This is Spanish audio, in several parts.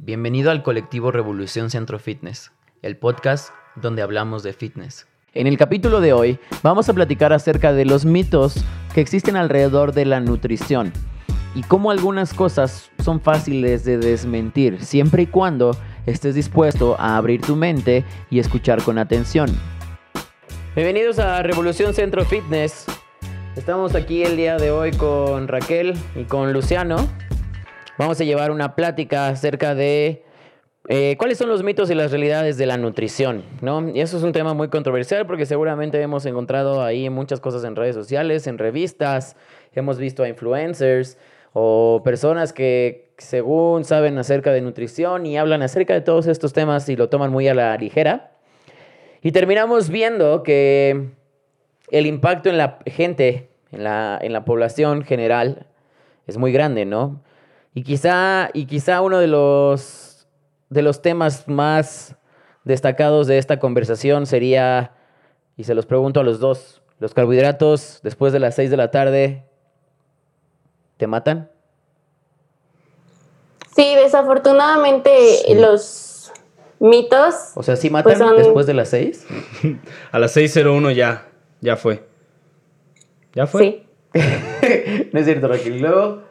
Bienvenido al colectivo Revolución Centro Fitness, el podcast donde hablamos de fitness. En el capítulo de hoy vamos a platicar acerca de los mitos que existen alrededor de la nutrición y cómo algunas cosas son fáciles de desmentir siempre y cuando estés dispuesto a abrir tu mente y escuchar con atención. Bienvenidos a Revolución Centro Fitness. Estamos aquí el día de hoy con Raquel y con Luciano. Vamos a llevar una plática acerca de eh, cuáles son los mitos y las realidades de la nutrición, ¿no? Y eso es un tema muy controversial porque seguramente hemos encontrado ahí muchas cosas en redes sociales, en revistas, hemos visto a influencers o personas que según saben acerca de nutrición y hablan acerca de todos estos temas y lo toman muy a la ligera. Y terminamos viendo que el impacto en la gente, en la, en la población general, es muy grande, ¿no? Y quizá, y quizá uno de los de los temas más destacados de esta conversación sería, y se los pregunto a los dos, ¿los carbohidratos después de las 6 de la tarde te matan? Sí, desafortunadamente los mitos. O sea, ¿sí matan pues después de las 6? a las 6.01 ya, ya fue. ¿Ya fue? Sí. no es cierto, Raquel. luego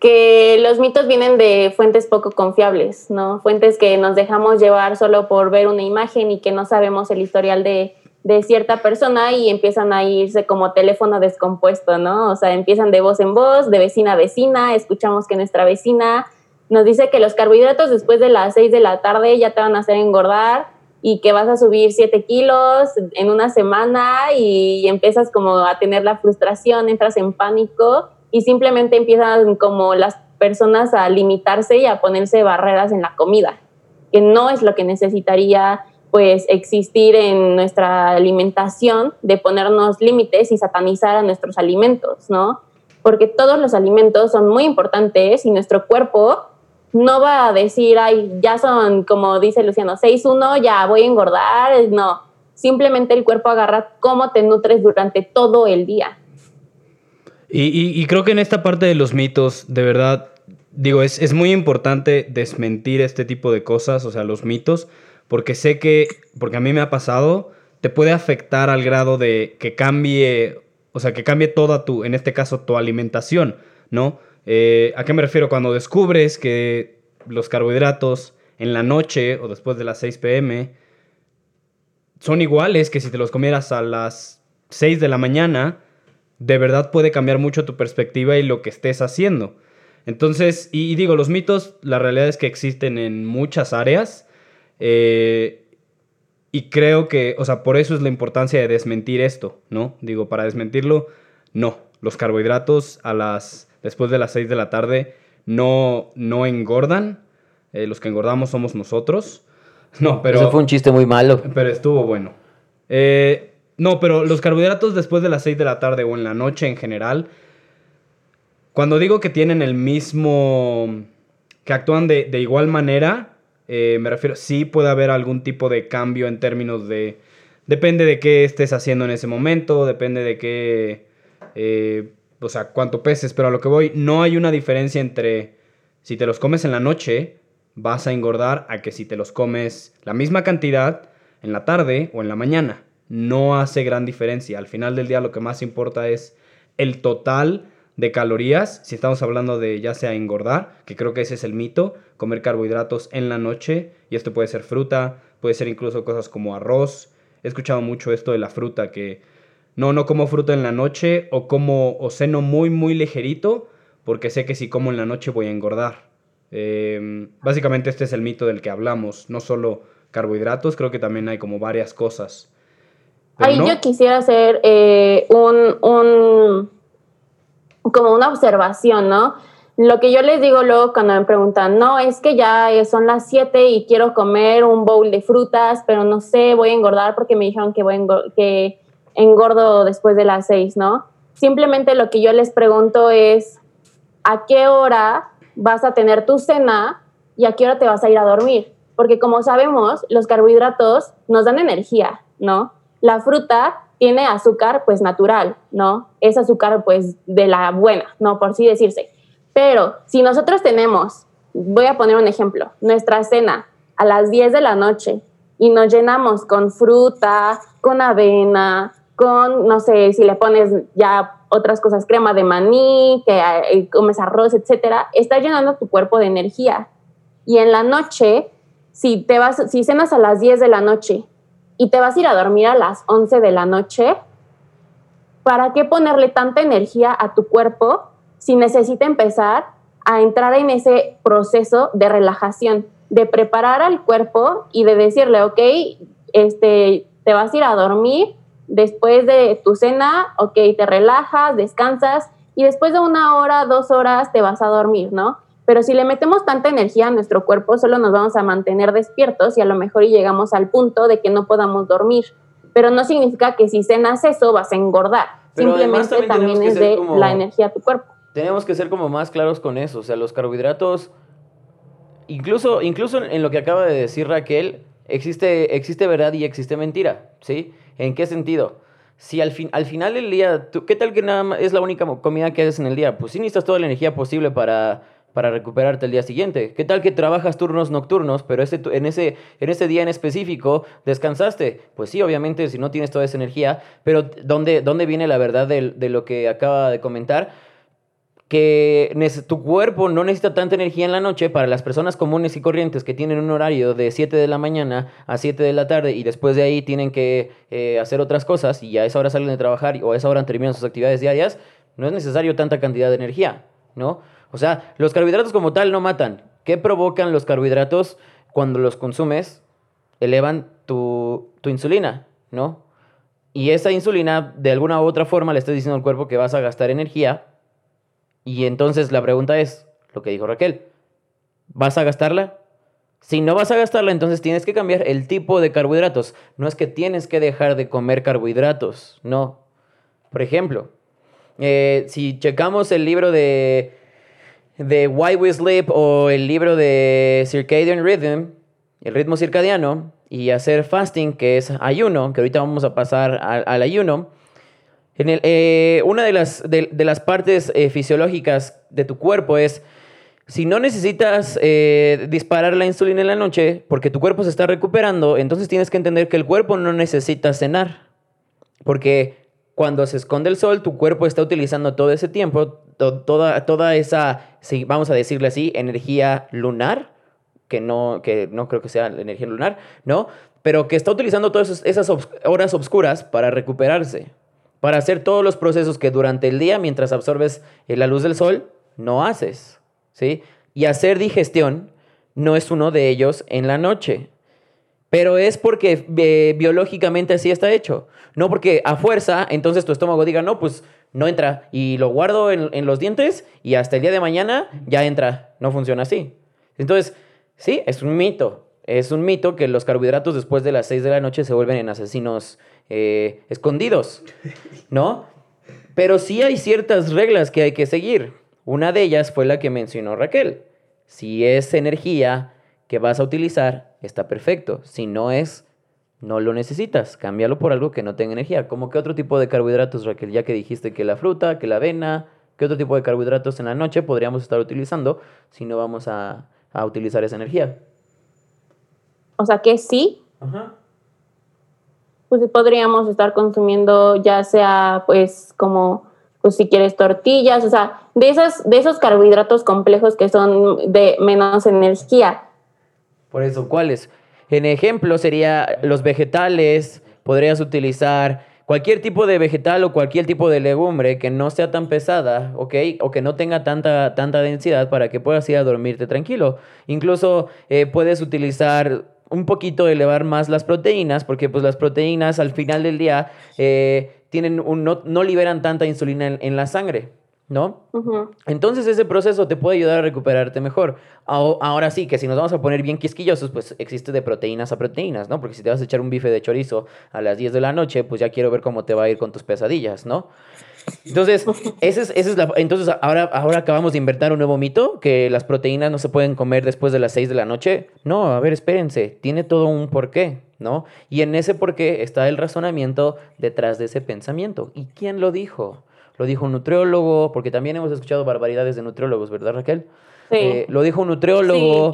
que los mitos vienen de fuentes poco confiables, ¿no? Fuentes que nos dejamos llevar solo por ver una imagen y que no sabemos el historial de, de cierta persona y empiezan a irse como teléfono descompuesto, ¿no? O sea, empiezan de voz en voz, de vecina a vecina, escuchamos que nuestra vecina nos dice que los carbohidratos después de las 6 de la tarde ya te van a hacer engordar y que vas a subir 7 kilos en una semana y empiezas como a tener la frustración, entras en pánico y simplemente empiezan como las personas a limitarse y a ponerse barreras en la comida, que no es lo que necesitaría pues existir en nuestra alimentación de ponernos límites y satanizar a nuestros alimentos, ¿no? Porque todos los alimentos son muy importantes y nuestro cuerpo no va a decir, ay, ya son, como dice Luciano, 6-1, ya voy a engordar, no. Simplemente el cuerpo agarra cómo te nutres durante todo el día. Y, creo que en esta parte de los mitos, de verdad, digo, es, muy importante desmentir este tipo de cosas, o sea, los mitos, porque sé que, porque a mí me ha pasado, te puede afectar al grado de que cambie, o sea, que cambie toda tu, en este caso, tu alimentación, ¿no? Eh, ¿A qué me refiero? Cuando descubres que los carbohidratos en la noche o después de las 6 pm son iguales que si te los comieras a las 6 de la mañana, de verdad puede cambiar mucho tu perspectiva y lo que estés haciendo. Entonces, y, digo, los mitos, la realidad es que existen en muchas áreas. Eh, y creo que, o sea, por eso es la importancia de desmentir esto, ¿no? Digo, para desmentirlo, no. Los carbohidratos a las, después de las 6 de la tarde no, no engordan. Eh, los que engordamos somos nosotros. No, pero... Eso fue un chiste muy malo. Pero estuvo bueno. Eh, no, pero los carbohidratos después de las 6 de la tarde o en la noche en general, cuando digo que tienen el mismo, que actúan de, igual manera, eh, me refiero, sí puede haber algún tipo de cambio en términos de, depende de qué estés haciendo en ese momento, depende de qué, eh, o sea, cuánto peses, pero a lo que voy, no hay una diferencia entre si te los comes en la noche, vas a engordar a que si te los comes la misma cantidad en la tarde o en la mañana no hace gran diferencia. Al final del día lo que más importa es el total de calorías, si estamos hablando de ya sea engordar, que creo que ese es el mito, comer carbohidratos en la noche, y esto puede ser fruta, puede ser incluso cosas como arroz. He escuchado mucho esto de la fruta, que no, no como fruta en la noche, o como o ceno muy, muy ligerito, porque sé que si como en la noche voy a engordar. Em, básicamente este es el mito del que hablamos, no solo carbohidratos, creo que también hay como varias cosas Ahí yo quisiera hacer eh, un, un, como una observación, ¿no? Lo que yo les digo luego cuando me preguntan, no, es que ya son las 7 y quiero comer un bowl de frutas, pero no sé, voy a engordar porque me dijeron que, voy que engordo después de las 6, ¿no? Simplemente lo que yo les pregunto es, ¿a qué hora vas a tener tu cena y a qué hora te vas a ir a dormir? Porque como sabemos, los carbohidratos nos dan energía, ¿no? La fruta tiene azúcar pues natural, ¿no? Es azúcar pues de la buena, ¿no? Por así decirse. Pero si nosotros tenemos voy a poner un ejemplo, nuestra cena a las 10 de la noche y nos llenamos con fruta, con avena, con, no sé, si le pones ya otras cosas, crema de maní, que eh, comes arroz, etcétera, está llenando tu cuerpo de energía. Y en la noche, si te vas, si cenas a las 10 de la noche y te vas a ir a dormir a las 11 de la noche, ¿para qué ponerle tanta energía a tu cuerpo si necesita empezar a entrar en ese proceso de relajación, de preparar al cuerpo y de decirle, ok, este, te vas a ir a dormir, después de tu cena, ok, te relajas, descansas y después de una hora, dos horas te vas a dormir, ¿no? Pero si le metemos tanta energía a nuestro cuerpo, solo nos vamos a mantener despiertos y a lo mejor llegamos al punto de que no podamos dormir. Pero no significa que si cenas eso vas a engordar. Simplemente también, es de la energía a tu cuerpo. Tenemos que ser como más claros con eso. O sea, los carbohidratos, incluso, incluso en lo que acaba de decir Raquel, existe, existe verdad y existe mentira, ¿sí? ¿En qué sentido? Si al, fin, al final del día, ¿qué tal que nada más es la única comida que haces en el día? Pues sí necesitas toda la energía posible para, para recuperarte el día siguiente. ¿Qué tal que trabajas turnos nocturnos, pero ese, en, ese, en ese día en específico descansaste? Pues sí, obviamente, si no tienes toda esa energía, pero ¿dónde, dónde viene la verdad de, lo que acaba de comentar? que tu cuerpo no necesita tanta energía en la noche para las personas comunes y corrientes que tienen un horario de 7 de la mañana a 7 de la tarde y después de ahí tienen que eh, hacer otras cosas y a esa hora salen de trabajar o a esa hora terminan sus actividades diarias, no es necesario tanta cantidad de energía, ¿no? O sea, los carbohidratos como tal no matan. ¿Qué provocan los carbohidratos cuando los consumes? Elevan tu, tu insulina, ¿no? Y esa insulina, de alguna u otra forma, le estás diciendo al cuerpo que vas a gastar energía y entonces la pregunta es, lo que dijo Raquel, ¿vas a gastarla? Si no vas a gastarla, entonces tienes que cambiar el tipo de carbohidratos. No es que tienes que dejar de comer carbohidratos, no. Por ejemplo, eh, si checamos el libro de, de Why We Sleep o el libro de Circadian Rhythm, el ritmo circadiano, y hacer fasting, que es ayuno, que ahorita vamos a pasar al ayuno, en el, eh, una de las, de, las partes eh, fisiológicas de tu cuerpo es, si no necesitas eh, disparar la insulina en la noche porque tu cuerpo se está recuperando, entonces tienes que entender que el cuerpo no necesita cenar. Porque cuando se esconde el sol, tu cuerpo está utilizando todo ese tiempo, toda, toda esa, vamos a decirle así, energía lunar, que no, que no creo que sea energía lunar, ¿no? Pero que está utilizando todas esas horas oscuras para recuperarse para hacer todos los procesos que durante el día, mientras absorbes eh, la luz del sol, no haces. ¿sí? Y hacer digestión no es uno de ellos en la noche. Pero es porque eh, biológicamente así está hecho. No porque a fuerza, entonces tu estómago diga, no, pues no entra. Y lo guardo en, en los dientes y hasta el día de mañana ya entra. No funciona así. Entonces, sí, es un mito. Es un mito que los carbohidratos después de las 6 de la noche se vuelven en asesinos eh, escondidos, ¿no? Pero sí hay ciertas reglas que hay que seguir. Una de ellas fue la que mencionó Raquel. Si es energía que vas a utilizar, está perfecto. Si no es, no lo necesitas. Cámbialo por algo que no tenga energía. ¿Cómo qué otro tipo de carbohidratos, Raquel? Ya que dijiste que la fruta, que la avena, ¿qué otro tipo de carbohidratos en la noche podríamos estar utilizando si no vamos a, a utilizar esa energía? O sea que sí, Ajá pues podríamos estar consumiendo ya sea pues como pues si quieres tortillas, o sea, de esos, de esos carbohidratos complejos que son de menos energía. Por eso, ¿cuáles? En ejemplo sería los vegetales, podrías utilizar cualquier tipo de vegetal o cualquier tipo de legumbre que no sea tan pesada, ¿ok? O que no tenga tanta, tanta densidad para que puedas ir a dormirte tranquilo. Incluso eh, puedes utilizar un poquito elevar más las proteínas, porque pues las proteínas al final del día eh, tienen un, no, liberan tanta insulina en, la sangre, ¿no? Entonces ese proceso te puede ayudar a recuperarte mejor. Ahora sí, que si nos vamos a poner bien quisquillosos, pues existe de proteínas a proteínas, ¿no? Porque si te vas a echar un bife de chorizo a las 10 de la noche, pues ya quiero ver cómo te va a ir con tus pesadillas, ¿no? Entonces, ese es, es la, entonces ahora, ahora acabamos de inventar un nuevo mito, que las proteínas no se pueden comer después de las 6 de la noche. No, a ver, espérense, tiene todo un porqué, ¿no? Y en ese porqué está el razonamiento detrás de ese pensamiento. ¿Y quién lo dijo? Lo dijo un nutriólogo, porque también hemos escuchado barbaridades de nutriólogos, ¿verdad Raquel? Sí. eh, lo dijo un nutriólogo.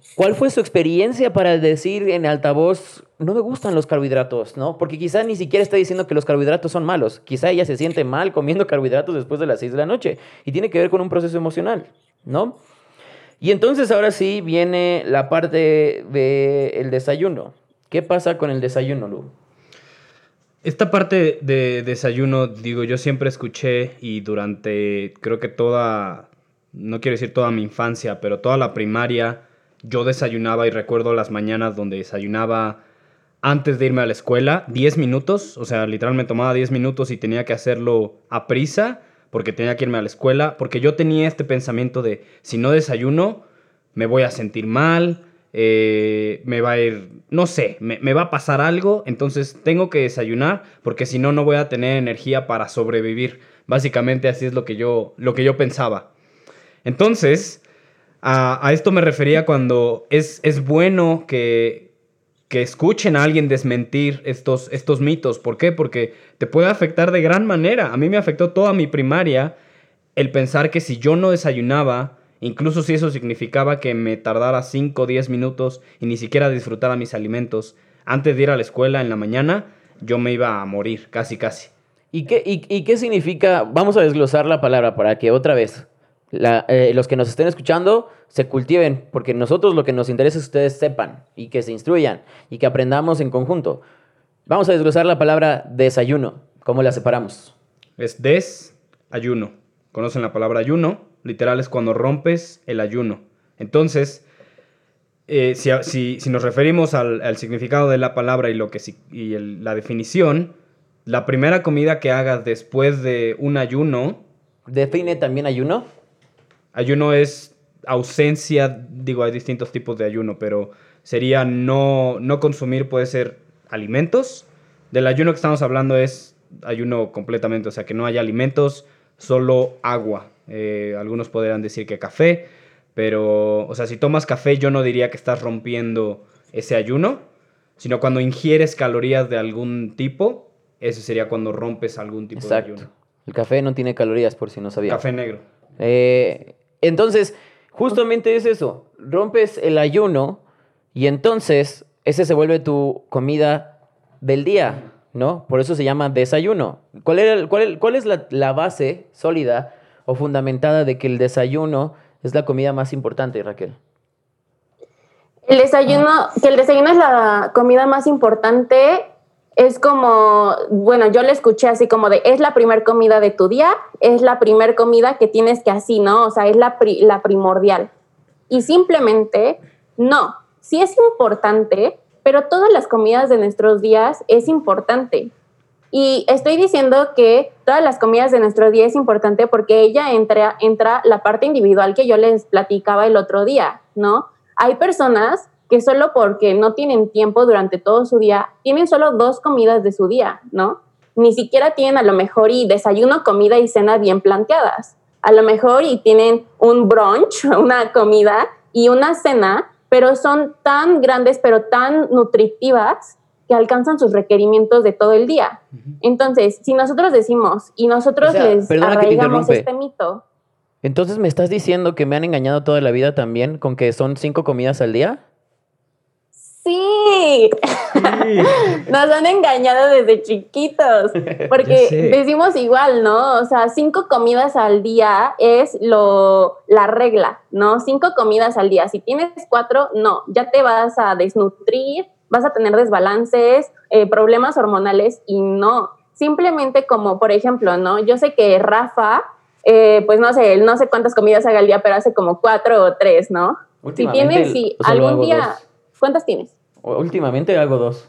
Sí. ¿Cuál fue su experiencia para decir en altavoz, no me gustan los carbohidratos, ¿no? Porque quizá ni siquiera está diciendo que los carbohidratos son malos. Quizá ella se siente mal comiendo carbohidratos después de las 6 de la noche. Y tiene que ver con un proceso emocional, ¿no? Y entonces ahora sí viene la parte del desayuno. ¿Qué pasa con el desayuno, Lu? Esta parte de desayuno, digo, yo siempre escuché y durante, creo que toda, no quiero decir toda mi infancia, pero toda la primaria, yo desayunaba y recuerdo las mañanas donde desayunaba antes de irme a la escuela, 10 minutos, o sea, literalmente tomaba 10 minutos y tenía que hacerlo a prisa porque tenía que irme a la escuela, porque yo tenía este pensamiento de, si no desayuno, me voy a sentir mal, eh, me va a ir, no sé, me, va a pasar algo, entonces tengo que desayunar porque si no, no voy a tener energía para sobrevivir. Básicamente así es lo que yo, lo que yo pensaba. Entonces, a, a esto me refería cuando es, es bueno que, que escuchen a alguien desmentir estos, estos mitos. ¿Por qué? Porque te puede afectar de gran manera. A mí me afectó toda mi primaria el pensar que si yo no desayunaba, incluso si eso significaba que me tardara 5 o 10 minutos y ni siquiera disfrutara mis alimentos antes de ir a la escuela en la mañana, yo me iba a morir, casi, casi. ¿Y qué, y, y qué significa? Vamos a desglosar la palabra para que otra vez la- eh, los que nos estén escuchando se cultiven, porque nosotros lo que nos interesa es que ustedes sepan y que se instruyan y que aprendamos en conjunto. Vamos a desglosar la palabra desayuno. ¿Cómo la separamos? Es desayuno. ¿Conocen la palabra ayuno? Literal es cuando rompes el ayuno. Entonces, eh, si, si- si nos referimos al, al significado de la palabra y, lo que, y el- la definición, la primera comida que hagas después de un ayuno, Define también ayuno. ayuno es ausencia, digo, hay distintos tipos de ayuno, pero sería no, no consumir, puede ser alimentos. Del ayuno que estamos hablando es ayuno completamente, o sea, que no haya alimentos, solo agua. Eh, algunos podrían decir que café, pero, o sea, si tomas café, yo no diría que estás rompiendo ese ayuno, sino cuando ingieres calorías de algún tipo, ese sería cuando rompes algún tipo de Exacto. ayuno. El café no tiene calorías, por si no sabía. Café negro. Eh, entonces, justamente es eso. Rompes el ayuno y entonces ese se vuelve tu comida del día, ¿no? Por eso se llama desayuno. ¿Cuál, era el- cuál, el- cuál es la, la base sólida o fundamentada de que el desayuno es la comida más importante, Raquel? El desayuno, que el desayuno es la comida más importante, es como, bueno, yo le escuché así como de, es la primer comida de tu día, es la primer comida que tienes que así, ¿no? O sea, es la, pri- la primordial. Y simplemente, no, sí es importante, pero todas las comidas de nuestros días es importante. Y estoy diciendo que todas las comidas de nuestro día es importante porque ella entra, entra la parte individual que yo les platicaba el otro día, ¿no? Hay personas que solo porque no tienen tiempo durante todo su día, tienen solo dos comidas de su día, ¿no? Ni siquiera tienen a lo mejor y desayuno, comida y cena bien planteadas. A lo mejor y tienen un brunch, una comida y una cena, pero son tan grandes, pero tan nutritivas que alcanzan sus requerimientos de todo el día. Entonces, si nosotros decimos y nosotros O sea, les arraigamos este mito, Entonces, ¿me estás diciendo que me han engañado toda la vida también con que son cinco comidas al día? Sí, nos han engañado desde chiquitos, porque decimos igual, ¿no? O sea, cinco comidas al día es lo, la regla, ¿no? Cinco comidas al día. Si tienes cuatro, no, ya te vas a desnutrir, vas a tener desbalances, eh, problemas hormonales y no. Simplemente como, por ejemplo, ¿no? Yo sé que Rafa, eh, pues no sé, no sé cuántas comidas haga al día, pero hace como cuatro o tres, ¿no? Si tienes, si algún día, dos. ¿cuántas tienes? Últimamente hago dos.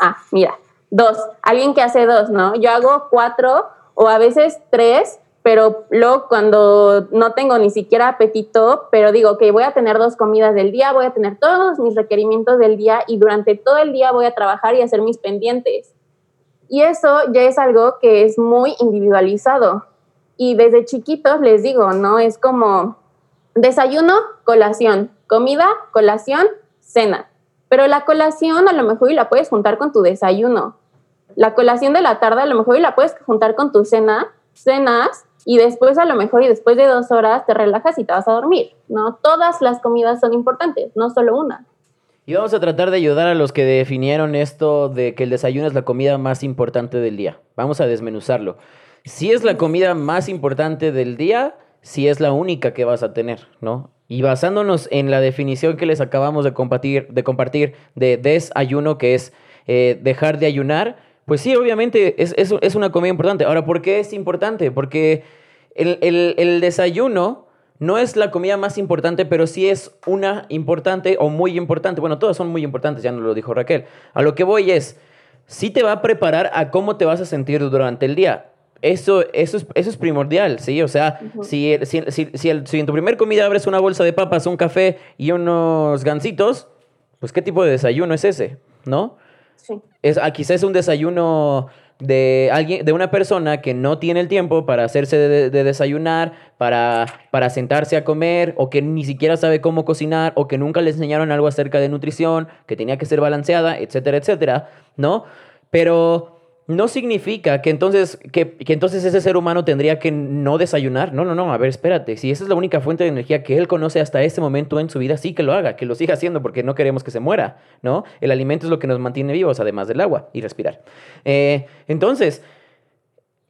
Ah, mira, dos. Alguien que hace dos, ¿no? Yo hago cuatro o a veces tres, pero luego cuando no tengo ni siquiera apetito, pero digo que voy a tener dos comidas del día, voy a tener todos mis requerimientos del día y durante todo el día voy a trabajar y hacer mis pendientes. Y eso ya es algo que es muy individualizado. Y desde chiquitos les digo, ¿no? Es como desayuno, colación, comida, colación, cena. Pero la colación a lo mejor y la puedes juntar con tu desayuno. La colación de la tarde a lo mejor y la puedes juntar con tu cena, cenas y después a lo mejor y después de dos horas te relajas y te vas a dormir, ¿no? Todas las comidas son importantes, no solo una. Y vamos a tratar de ayudar a los que definieron esto de que el desayuno es la comida más importante del día. Vamos a desmenuzarlo. Si es la comida más importante del día, si es la única que vas a tener, ¿no? Y basándonos en la definición que les acabamos de compartir de, compartir de desayuno, que es eh, dejar de ayunar, pues sí, obviamente es, es, una comida importante. Ahora, ¿por qué es importante? Porque el, el, desayuno no es la comida más importante, pero sí es una importante o muy importante. Bueno, todas son muy importantes, ya nos lo dijo Raquel. A lo que voy es, sí te va a preparar a cómo te vas a sentir durante el día. Eso, eso, es, eso es primordial, ¿sí? O sea, si, si, si, si, en tu primer comida abres una bolsa de papas, un café y unos gancitos, pues ¿qué tipo de desayuno es ese? ¿No? Es, ah, quizás es un desayuno de alguien, de una persona que no tiene el tiempo para hacerse de, desayunar, para, para sentarse a comer, o que ni siquiera sabe cómo cocinar, o que nunca le enseñaron algo acerca de nutrición, que tenía que ser balanceada, etcétera, etcétera, ¿no? Pero no significa que entonces, que, entonces ese ser humano tendría que no desayunar. No, no, no. A ver, espérate. Si esa es la única fuente de energía que él conoce hasta ese momento en su vida, sí que lo haga, que lo siga haciendo porque no queremos que se muera, ¿no? El alimento es lo que nos mantiene vivos, además del agua y respirar. Eh, entonces,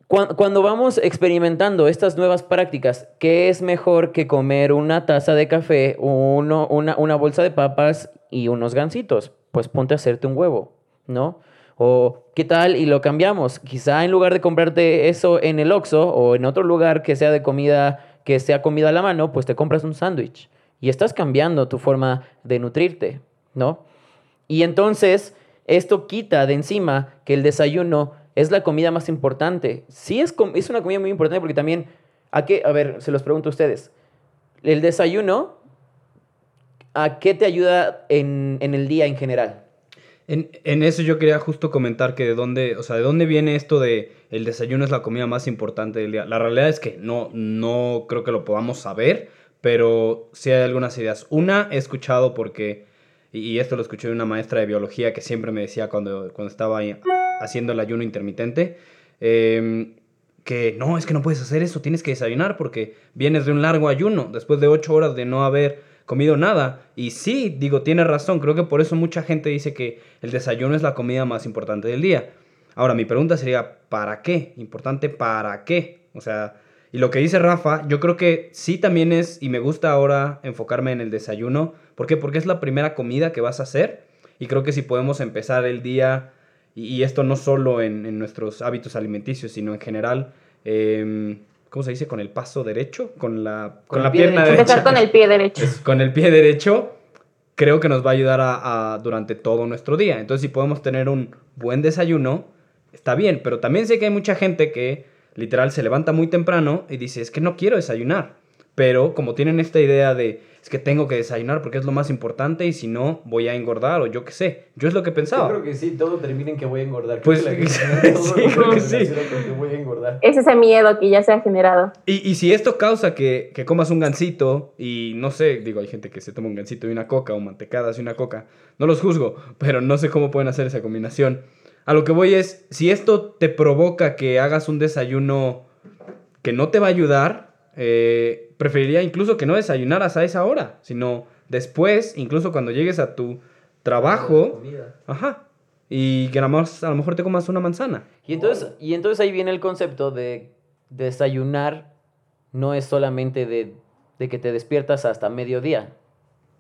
cuando vamos experimentando estas nuevas prácticas, ¿qué es mejor que comer una taza de café, uno, una, una bolsa de papas y unos gancitos? Pues ponte a hacerte un huevo, ¿no? O qué tal y lo cambiamos. Quizá en lugar de comprarte eso en el Oxxo o en otro lugar que sea de comida, que sea comida a la mano, pues te compras un sándwich. Y estás cambiando tu forma de nutrirte, ¿no? Y entonces esto quita de encima que el desayuno es la comida más importante. Sí es, es una comida muy importante porque también, ¿a qué? A ver, se los pregunto a ustedes. El desayuno, ¿a qué te ayuda en, en el día en general? En, eso yo quería justo comentar que de dónde, o sea, de dónde viene esto de el desayuno es la comida más importante del día. La realidad es que no, no creo que lo podamos saber, pero sí hay algunas ideas. Una he escuchado porque, y esto lo escuché de una maestra de biología que siempre me decía cuando, cuando estaba haciendo el ayuno intermitente, em, que no, es que no puedes hacer eso, tienes que desayunar porque vienes de un largo ayuno, después de ocho horas de no haber comido nada. Y sí, digo, tiene razón, creo que por eso mucha gente dice que el desayuno es la comida más importante del día. Ahora, mi pregunta sería, ¿para qué? Importante, ¿para qué? O sea, y lo que dice Rafa, yo creo que sí también es, y me gusta ahora enfocarme en el desayuno. ¿Por qué? Porque es la primera comida que vas a hacer. Y creo que si podemos empezar el día, y, esto no solo en, nuestros hábitos alimenticios, sino en general, eh, ¿cómo se dice? Con el paso derecho, con la, con, la pierna derecha. Empezar con el pie derecho. con el pie derecho, creo que nos va a ayudar a, durante todo nuestro día. Entonces, si podemos tener un buen desayuno, está bien, pero también sé que hay mucha gente que literal se levanta muy temprano y dice, es que no quiero desayunar. Pero como tienen esta idea de, es que tengo que desayunar porque es lo más importante y si no voy a engordar o yo qué sé. Yo es lo que pensaba. Yo creo que sí, todo termina en que voy a engordar. Pues sí, creo que sí. voy a engordar. Es ese miedo que ya se ha generado. Y, y si esto causa que, que, comas un gansito y no sé, digo, hay gente que se toma un gansito y una coca o mantecadas y una coca. No los juzgo, pero no sé cómo pueden hacer esa combinación. A lo que voy es, si esto te provoca que hagas un desayuno que no te va a ayudar, eh, preferiría incluso que no desayunaras a esa hora, sino después, incluso cuando llegues a tu trabajo, ajá, y que a lo, mejor, te comas una manzana. Y entonces, y entonces ahí viene el concepto de desayunar no es solamente de, de que te despiertas hasta mediodía.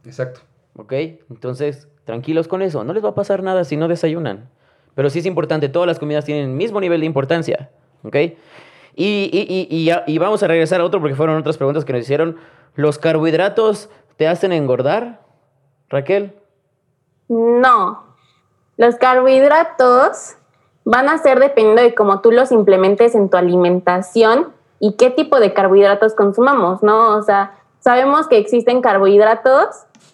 Exacto. ¿Ok? Entonces, tranquilos con eso, no les va a pasar nada si no desayunan. Pero sí es importante, todas las comidas tienen el mismo nivel de importancia. ¿Ok? Y, y, y, vamos a regresar a otro porque fueron otras preguntas que nos hicieron. ¿Los carbohidratos te hacen engordar, Raquel? No. Los carbohidratos van a ser dependiendo de cómo tú los implementes en tu alimentación y qué tipo de carbohidratos consumamos, ¿no? O sea, sabemos que existen carbohidratos,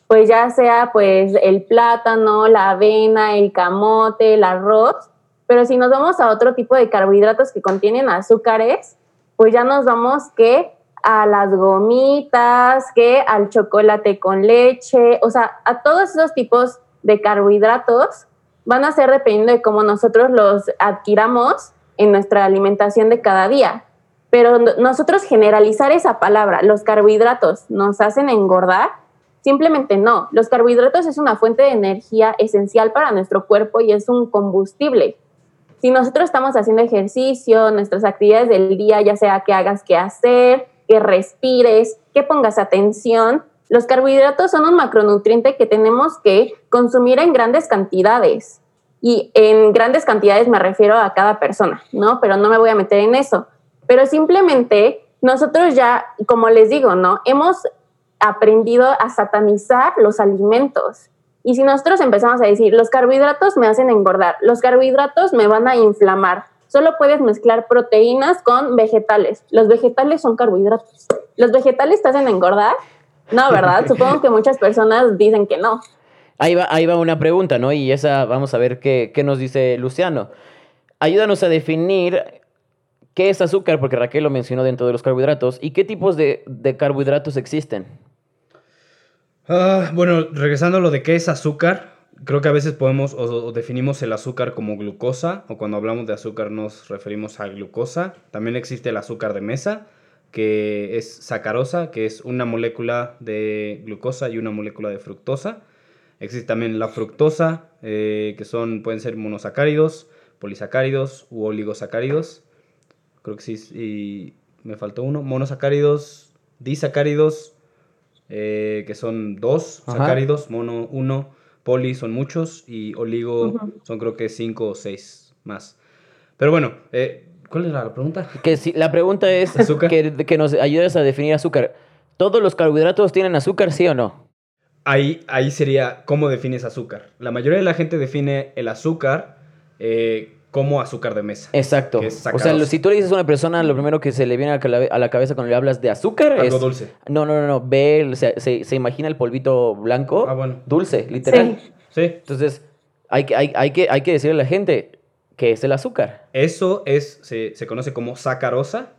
pues ya sea pues el plátano, la avena, el camote, el arroz, pero si nos vamos a otro tipo de carbohidratos que contienen azúcares, pues ya nos vamos que a las gomitas, que al chocolate con leche, o sea, a todos esos tipos de carbohidratos van a ser dependiendo de cómo nosotros los adquiramos en nuestra alimentación de cada día. Pero nosotros generalizar esa palabra, los carbohidratos nos hacen engordar, simplemente no. Los carbohidratos es una fuente de energía esencial para nuestro cuerpo y es un combustible. Si nosotros estamos haciendo ejercicio, nuestras actividades del día, ya sea que hagas que hacer, que respires, que pongas atención, los carbohidratos son un macronutriente que tenemos que consumir en grandes cantidades. Y en grandes cantidades me refiero a cada persona, ¿no? Pero no me voy a meter en eso. Pero simplemente nosotros ya, como les digo, ¿no? Hemos aprendido a satanizar los alimentos. Y si nosotros empezamos a decir, los carbohidratos me hacen engordar, los carbohidratos me van a inflamar, solo puedes mezclar proteínas con vegetales. Los vegetales son carbohidratos. ¿Los vegetales te hacen engordar? No, ¿verdad? Supongo que muchas personas dicen que no. Ahí va, ahí va una pregunta, ¿no? Y esa, vamos a ver qué, qué nos dice Luciano. Ayúdanos a definir qué es azúcar, porque Raquel lo mencionó dentro de los carbohidratos, y qué tipos de, de carbohidratos existen. Ah, bueno, regresando a lo de qué es azúcar, creo que a veces podemos o, definimos el azúcar como glucosa, o cuando hablamos de azúcar nos referimos a glucosa. También existe el azúcar de mesa, que es sacarosa, que es una molécula de glucosa y una molécula de fructosa. Existe también la fructosa, eh, que son, pueden ser monosacáridos, polisacáridos u oligosacáridos. Creo que sí, y me faltó uno. Monosacáridos, disacáridos, eh, que son dos Ajá. sacáridos, mono uno, poli son muchos y oligo son creo que cinco o seis más. Pero bueno, eh, ¿cuál era la pregunta? Que si, la pregunta es ¿Azúcar? que, que nos ayudes a definir azúcar. ¿Todos los carbohidratos tienen azúcar, sí o no? Ahí, ahí sería cómo defines azúcar. La mayoría de la gente define el azúcar eh, como azúcar de mesa. Exacto. O sea, lo- si tú le dices a una persona, lo primero que se le viene a la, a la cabeza cuando le hablas de azúcar Algo es... dulce. No, no, no, no. Ve, se, se- se imagina el polvito blanco. Ah, bueno. Dulce, literal. Sí. Sí. Entonces, hay, que- hay, hay, que, hay que decirle a la gente que es el azúcar. Eso es, se, se conoce como sacarosa,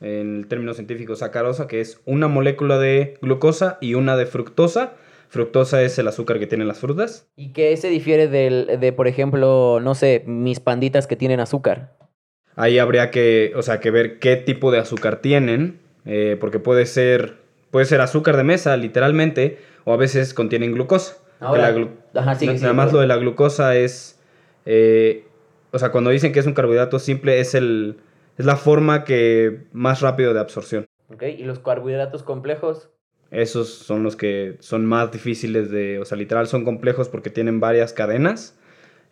en el término científico sacarosa, que es una molécula de glucosa y una de fructosa. Fructosa es el azúcar que tienen las frutas. ¿Y qué se difiere del, de, por ejemplo, no sé, mis panditas que tienen azúcar? Ahí habría que, o sea, que ver qué tipo de azúcar tienen, eh, porque puede ser, puede ser azúcar de mesa, literalmente, o a veces contienen glucosa. Ahora, Que la glu- ajá, sigue, nada más lo de la glucosa es, eh, o sea, cuando dicen que es un carbohidrato simple, es, el, es la forma que más rápido de absorción. ¿Ok? ¿Y los carbohidratos complejos? Esos son los que son más difíciles de, o sea, literal son complejos porque tienen varias cadenas.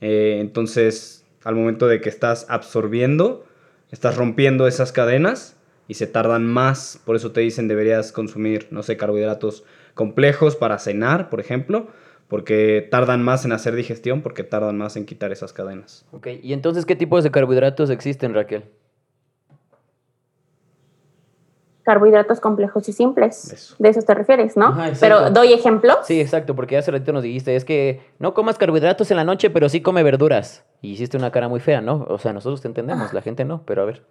Eh, entonces, al momento de que estás absorbiendo, estás rompiendo esas cadenas y se tardan más. Por eso te dicen deberías consumir, no sé, carbohidratos complejos para cenar, por ejemplo, porque tardan más en hacer digestión, porque tardan más en quitar esas cadenas. ¿Ok? ¿Y entonces qué tipos de carbohidratos existen, Raquel? Carbohidratos complejos y simples. Eso. De eso te refieres, ¿no? Ajá. Pero doy ejemplos. Sí, exacto, porque hace ratito nos dijiste, es que no comas carbohidratos en la noche, pero sí come verduras. Y hiciste una cara muy fea, ¿no? O sea, nosotros te entendemos, la gente no, pero a ver.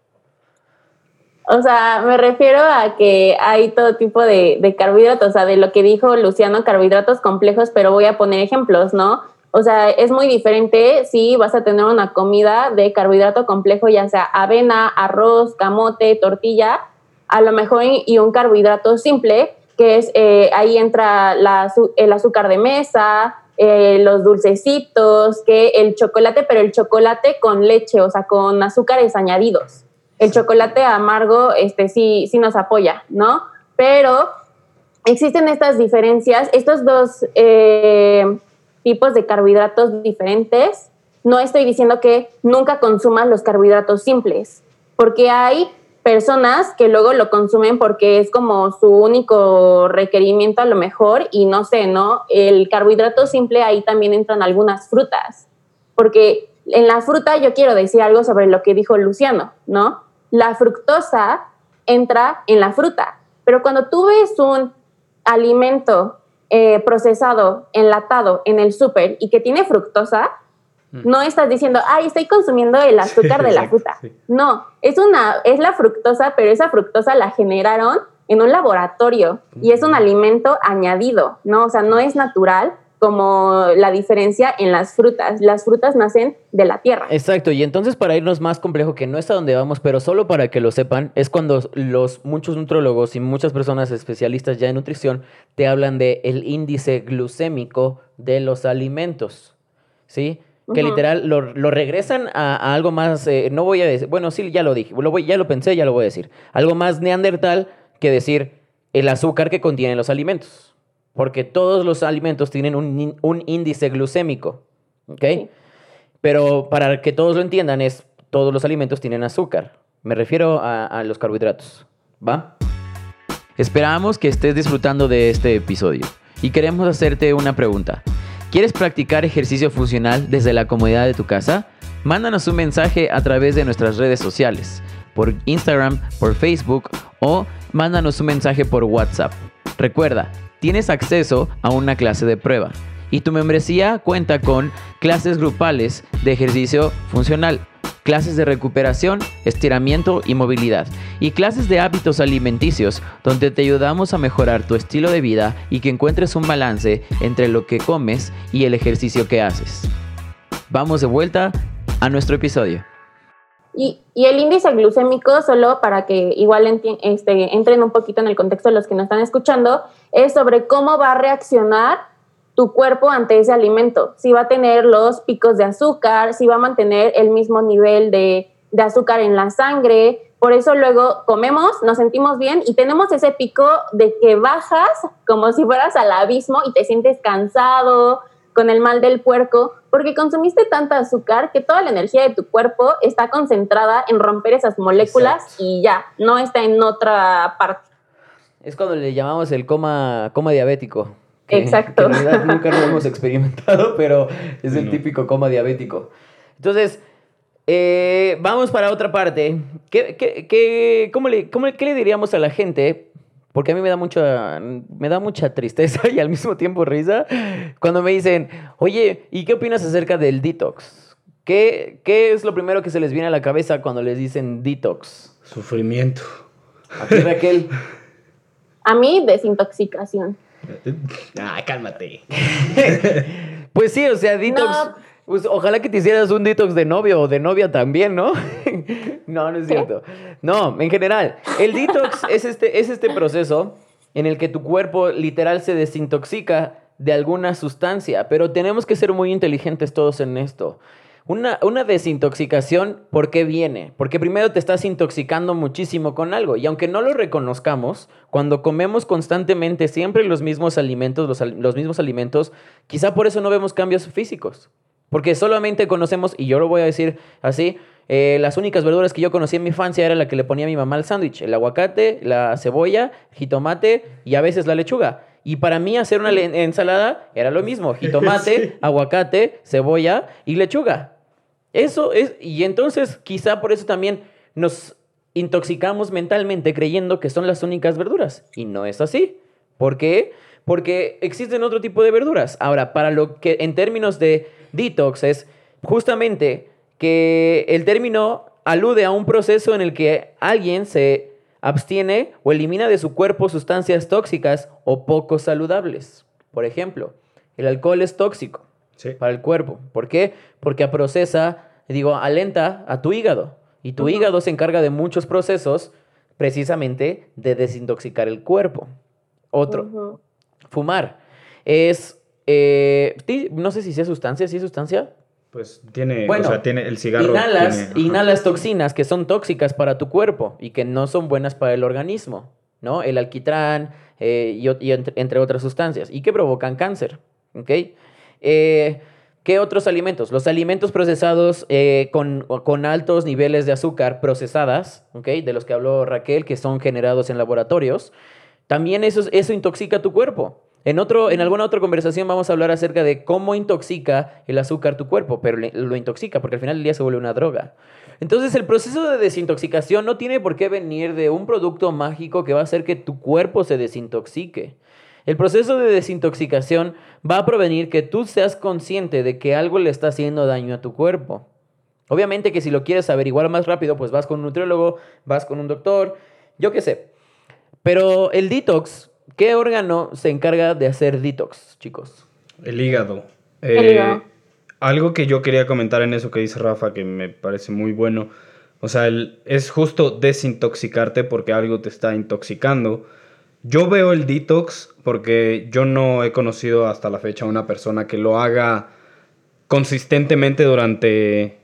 O sea, me refiero a que hay todo tipo de, de carbohidratos, o sea, de lo que dijo Luciano, carbohidratos complejos, pero voy a poner ejemplos, ¿no? O sea, es muy diferente si vas a tener una comida de carbohidrato complejo, ya sea avena, arroz, camote, tortilla, a lo mejor y un carbohidrato simple, que es, eh, ahí entra la el azúcar de mesa, eh, los dulcecitos, que el chocolate, pero el chocolate con leche, o sea, con azúcares añadidos. El chocolate amargo, este, sí, sí nos apoya, ¿no? Pero existen estas diferencias, estos dos eh, tipos de carbohidratos diferentes. No estoy diciendo que nunca consumas los carbohidratos simples, porque hay personas que luego lo consumen porque es como su único requerimiento a lo mejor y no sé, ¿no? El carbohidrato simple ahí también entran algunas frutas, porque en la fruta yo quiero decir algo sobre lo que dijo Luciano, ¿no? La fructosa entra en la fruta, pero cuando tú ves un alimento eh, procesado, enlatado en el súper y que tiene fructosa, no estás diciendo, ay, estoy consumiendo el azúcar de la exacto, fruta. sí. No, es, una, es la fructosa, pero esa fructosa la generaron en un laboratorio y es un alimento añadido, ¿no? O sea, no es natural como la diferencia en las frutas. Las frutas nacen de la tierra. Exacto, y entonces para irnos más complejo, que no es a donde vamos, pero solo para que lo sepan, es cuando los muchos nutrólogos y muchas personas especialistas ya en nutrición te hablan de el índice glucémico de los alimentos, ¿sí? Que literal lo, lo regresan a, a algo más, eh, no voy a decir, bueno, sí, ya lo dije, lo voy- ya lo pensé, ya lo voy a decir, algo más neandertal que decir el azúcar que contienen los alimentos. Porque todos los alimentos tienen un, un índice glucémico, ¿ok? Sí. Pero para que todos lo entiendan, es todos los alimentos tienen azúcar. Me refiero a, a los carbohidratos. ¿Va? Esperamos que estés disfrutando de este episodio y queremos hacerte una pregunta. ¿Quieres practicar ejercicio funcional desde la comodidad de tu casa? Mándanos un mensaje a través de nuestras redes sociales, por Instagram, por Facebook o mándanos un mensaje por WhatsApp. Recuerda, tienes acceso a una clase de prueba y tu membresía cuenta con clases grupales de ejercicio funcional, clases de recuperación, estiramiento y movilidad, y clases de hábitos alimenticios, donde te ayudamos a mejorar tu estilo de vida y que encuentres un balance entre lo que comes y el ejercicio que haces. Vamos de vuelta a nuestro episodio. Y, el índice glucémico, solo para que igual enti- este, entren un poquito en el contexto de los que nos están escuchando, es sobre cómo va a reaccionar tu cuerpo ante ese alimento. Si va a tener los picos de azúcar, si va a mantener el mismo nivel de, de azúcar en la sangre. Por eso luego comemos, nos sentimos bien y tenemos ese pico de que bajas como si fueras al abismo y te sientes cansado, con el mal del puerco, porque consumiste tanta azúcar que toda la energía de tu cuerpo está concentrada en romper esas moléculas Exacto. y ya, no está en otra parte. Es cuando le llamamos el coma, coma diabético. Que- Exacto. que en realidad nunca lo hemos experimentado, pero es el No. típico coma diabético. Entonces, eh, vamos para otra parte. ¿Qué, qué, qué- cómo le, cómo- qué le diríamos a la gente? Porque a mí me da, mucha, me da mucha tristeza y al mismo tiempo risa cuando me dicen, oye, ¿y qué opinas acerca del detox? ¿Qué, ¿Qué es lo primero que se les viene a la cabeza cuando les dicen detox? Sufrimiento. A ti, Raquel. A mí, desintoxicación. Ah, cálmate. Pues sí, o sea, detox. No. pues, ojalá que te hicieras un detox de novio o de novia también, ¿no? no, no es cierto. No, en general, el detox es este, es este proceso en el que tu cuerpo literal se desintoxica de alguna sustancia, pero tenemos que ser muy inteligentes todos en esto. Una, una desintoxicación, ¿por qué viene? Porque primero te estás intoxicando muchísimo con algo y aunque no lo reconozcamos, cuando comemos constantemente siempre los mismos alimentos, los, los mismos alimentos, quizá por eso no vemos cambios físicos. Porque solamente conocemos, y yo lo voy a decir así, eh, las únicas verduras que yo conocí en mi infancia era la que le ponía mi mamá al sándwich, el aguacate, la cebolla, jitomate y a veces la lechuga. Y para mí hacer una ensalada era lo mismo, jitomate, aguacate, cebolla y lechuga. Eso es, y entonces quizá por eso también nos intoxicamos mentalmente creyendo que son las únicas verduras. Y no es así. ¿Por qué? Porque existen otro tipo de verduras. Ahora, para lo que en términos de detox es justamente que el término alude a un proceso en el que alguien se abstiene o elimina de su cuerpo sustancias tóxicas o poco saludables. Por ejemplo, el alcohol es tóxico Sí. para el cuerpo. ¿Por qué? Porque procesa, digo, alenta a tu hígado. Y tu hígado se encarga de muchos procesos precisamente de desintoxicar el cuerpo. Otro, fumar. Es, eh, no sé si sea sustancia, si es sustancia. Pues tiene, Bueno, o sea, tiene el cigarro. Inhalas, tiene- inhalas toxinas que son tóxicas para tu cuerpo y que no son buenas para el organismo, ¿no? El alquitrán eh, y entre, entre otras sustancias y que provocan cáncer, ¿ok? Eh, ¿Qué otros alimentos? Los alimentos procesados eh, con, con altos niveles de azúcar procesadas. De los que habló Raquel, que son generados en laboratorios. También eso, eso intoxica tu cuerpo. En, otro, en alguna otra conversación vamos a hablar acerca de cómo intoxica el azúcar tu cuerpo, pero lo intoxica porque al final del día se vuelve una droga. Entonces el proceso de desintoxicación no tiene por qué venir de un producto mágico que va a hacer que tu cuerpo se desintoxique. El proceso de desintoxicación va a provenir que tú seas consciente de que algo le está haciendo daño a tu cuerpo. Obviamente que si lo quieres averiguar más rápido, pues vas con un nutriólogo, vas con un doctor, yo qué sé. Pero el detox, ¿qué órgano se encarga de hacer detox, chicos? El hígado. El Eh, hígado. Algo que yo quería comentar en eso que dice Rafa, que me parece muy bueno. O sea, el- es justo desintoxicarte porque algo te está intoxicando. Yo veo el detox porque yo no he conocido hasta la fecha a una persona que lo haga consistentemente durante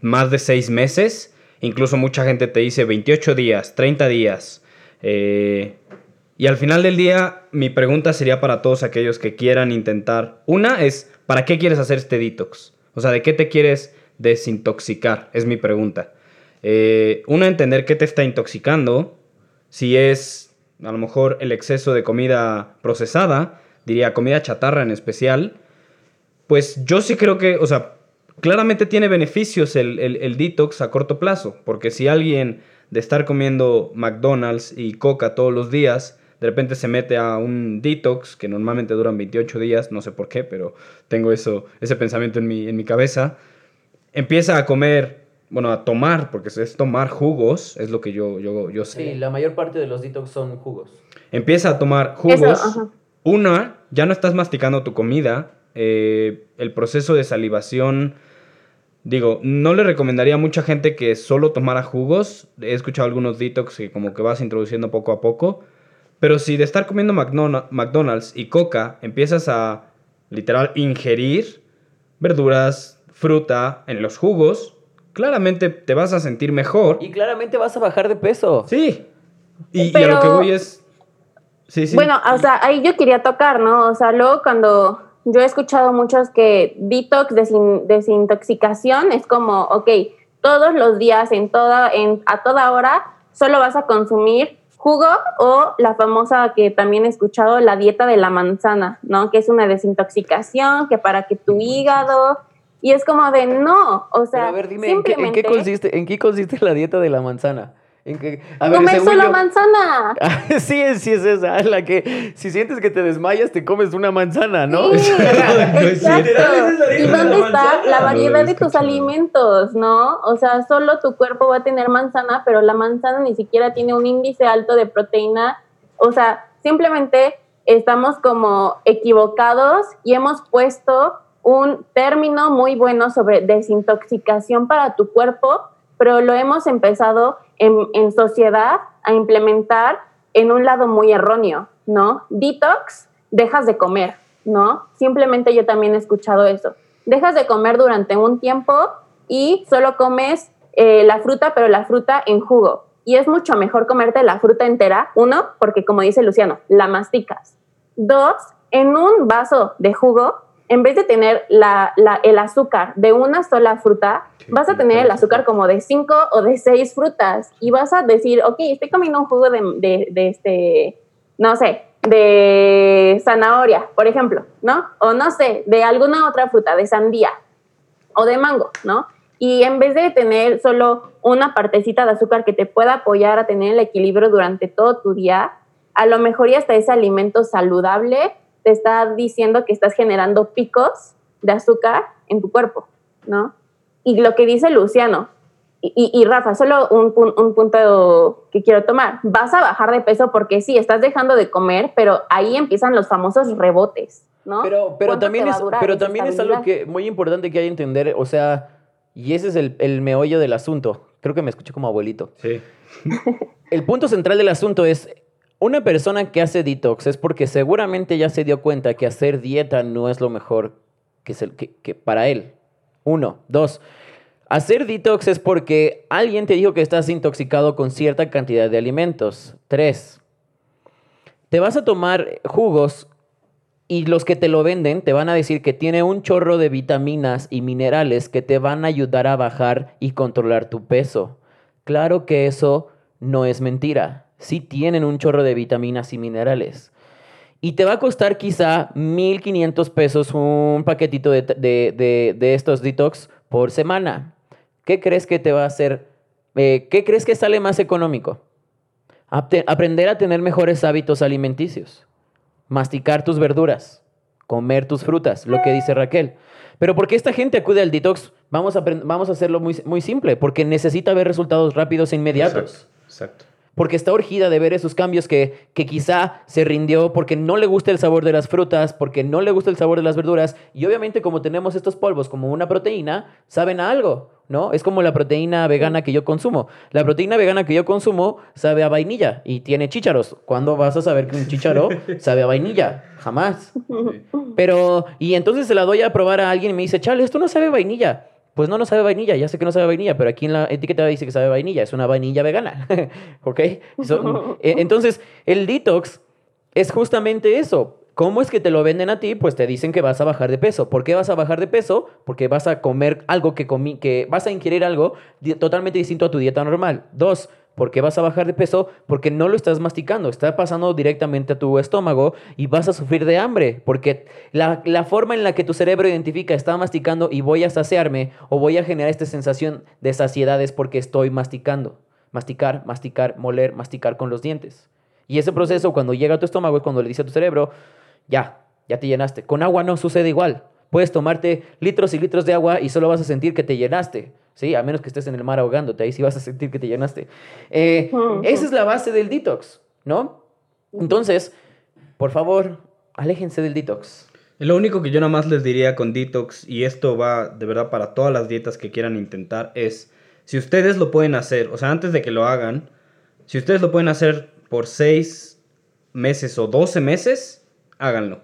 más de seis meses. Incluso mucha gente te dice 28 días, 30 días. Eh, y al final del día, mi pregunta sería para todos aquellos que quieran intentar. Una es, ¿para qué quieres hacer este detox? O sea, ¿de qué te quieres desintoxicar? Es mi pregunta. Eh, una, entender qué te está intoxicando. Si es a lo mejor el exceso de comida procesada, diría comida chatarra en especial. Pues yo sí creo que, o sea, claramente tiene beneficios el, el- el detox a corto plazo, porque si alguien de estar comiendo McDonald's y Coca todos los días, de repente se mete a un detox, que normalmente duran 28 días, no sé por qué, pero tengo eso, ese pensamiento en mi, en mi cabeza, empieza a comer, bueno, a tomar, porque es tomar jugos, es lo que yo, yo, yo sé. Sí, la mayor parte de los detox son jugos. Empieza a tomar Eso, jugos. ajá. Una, ya no estás masticando tu comida. eh, el proceso de salivación, digo, no le recomendaría a mucha gente que solo tomara jugos. He escuchado algunos detox que como que vas introduciendo poco a poco. Pero si de estar comiendo McDona- McDonald's y coca empiezas a literal ingerir verduras, fruta en los jugos, claramente te vas a sentir mejor. Y claramente vas a bajar de peso. Sí. Y, y a lo que voy es... Sí, sí. Bueno, o sea, ahí yo quería tocar, ¿no? O sea, luego cuando yo he escuchado muchos que detox, desin- desintoxicación, es como, ok, todos los días, en toda, en, a toda hora, solo vas a consumir jugo o la famosa que también he escuchado, la dieta de la manzana, ¿no? Que es una desintoxicación, que para que tu hígado... Y es como de no, o sea, Pero a ver, dime, ¿en qué, en qué simplemente consiste, ¿en qué consiste la dieta de la manzana? ¿En? A ver, yo- manzana. Sí, sí es esa, la que si sientes que te desmayas te comes una manzana, ¿no? Sí, exacto. ¿Y dónde está la variedad de tus alimentos, no? O sea, solo tu cuerpo va a tener manzana, pero la manzana ni siquiera tiene un índice alto de proteína. O sea, simplemente estamos como equivocados y hemos puesto un término muy bueno sobre desintoxicación para tu cuerpo, pero lo hemos empezado en, sociedad a implementar en un lado muy erróneo, ¿no? Detox, dejas de comer, ¿no? Simplemente yo también he escuchado eso. Dejas de comer durante un tiempo y solo comes eh, la fruta, pero la fruta en jugo. Y es mucho mejor comerte la fruta entera, uno, porque como dice Luciano, la masticas. Dos, en un vaso de jugo, en vez de tener la- la- el azúcar de una sola fruta, vas a tener el azúcar como de cinco o de seis frutas y vas a decir, ok, estoy comiendo un jugo de, de- de este, no sé, de zanahoria, por ejemplo, ¿no? O no sé, de alguna otra fruta, de sandía o de mango, ¿no? Y en vez de tener solo una partecita de azúcar que te pueda apoyar a tener el equilibrio durante todo tu día, a lo mejor ya hasta ese alimento saludable te está diciendo que estás generando picos de azúcar en tu cuerpo, ¿no? Y lo que dice Luciano, y, y- y Rafa, solo un, pun- un punto que quiero tomar, vas a bajar de peso porque sí, estás dejando de comer, pero ahí empiezan los famosos rebotes, ¿no? Pero, pero ¿Cuánto también es, pero también es algo que muy importante que hay que entender, o sea, y ese es el, el meollo del asunto. Creo que me escuché como abuelito. Sí. El punto central del asunto es, una persona que hace detox es porque seguramente ya se dio cuenta que hacer dieta no es lo mejor que, se- que- que para él. Uno. Dos. Hacer detox es porque alguien te dijo que estás intoxicado con cierta cantidad de alimentos. Tres. Te vas a tomar jugos y los que te lo venden te van a decir que tiene un chorro de vitaminas y minerales que te van a ayudar a bajar y controlar tu peso. Claro que eso no es mentira. Sí tienen un chorro de vitaminas y minerales. Y te va a costar quizá 1.500 pesos un paquetito de, de- de- estos detox por semana. ¿Qué crees que te va a hacer? eh, ¿Qué crees que sale más económico? Aprender a tener mejores hábitos alimenticios. Masticar tus verduras. Comer tus frutas, lo que dice Raquel. Pero ¿por qué esta gente acude al detox? Vamos a, vamos a hacerlo muy, muy simple, porque necesita ver resultados rápidos e inmediatos. Exacto. Exacto. Porque está urgida de ver esos cambios que, que quizá se rindió porque no le gusta el sabor de las frutas, porque no le gusta el sabor de las verduras. Y obviamente como tenemos estos polvos como una proteína, saben a algo, ¿no? Es como la proteína vegana que yo consumo. La proteína vegana que yo consumo sabe a vainilla y tiene chícharos. ¿Cuándo vas a saber que un chícharo sabe a vainilla? Jamás. Pero, y entonces se la doy a probar a alguien y me dice, chale, esto no sabe a vainilla. Pues no, no sabe vainilla, ya sé que no sabe vainilla, pero aquí en la etiqueta dice que sabe vainilla, es una vainilla vegana, ¿ok? So, eh, entonces, el detox es justamente eso. ¿Cómo es que te lo venden a ti? Pues te dicen que vas a bajar de peso. ¿Por qué vas a bajar de peso? Porque vas a comer algo que comí, que vas a ingerir algo totalmente distinto a tu dieta normal. Dos, ¿por qué vas a bajar de peso? Porque no lo estás masticando, está pasando directamente a tu estómago y vas a sufrir de hambre. Porque la, la forma en la que tu cerebro identifica está masticando y voy a saciarme o voy a generar esta sensación de saciedad es porque estoy masticando. Masticar, masticar, moler, masticar con los dientes. Y ese proceso cuando llega a tu estómago es cuando le dice a tu cerebro, ya, ya te llenaste. Con agua no sucede igual. Puedes tomarte litros y litros de agua y solo vas a sentir que te llenaste. ¿Sí? A menos que estés en el mar ahogándote, ahí sí vas a sentir que te llenaste. Eh, esa es la base del detox, ¿no? Entonces, por favor, aléjense del detox. Lo único que yo nada más les diría con detox, y esto va de verdad para todas las dietas que quieran intentar, es si ustedes lo pueden hacer, o sea, antes de que lo hagan, si ustedes lo pueden hacer por 6 meses o 12 meses, háganlo.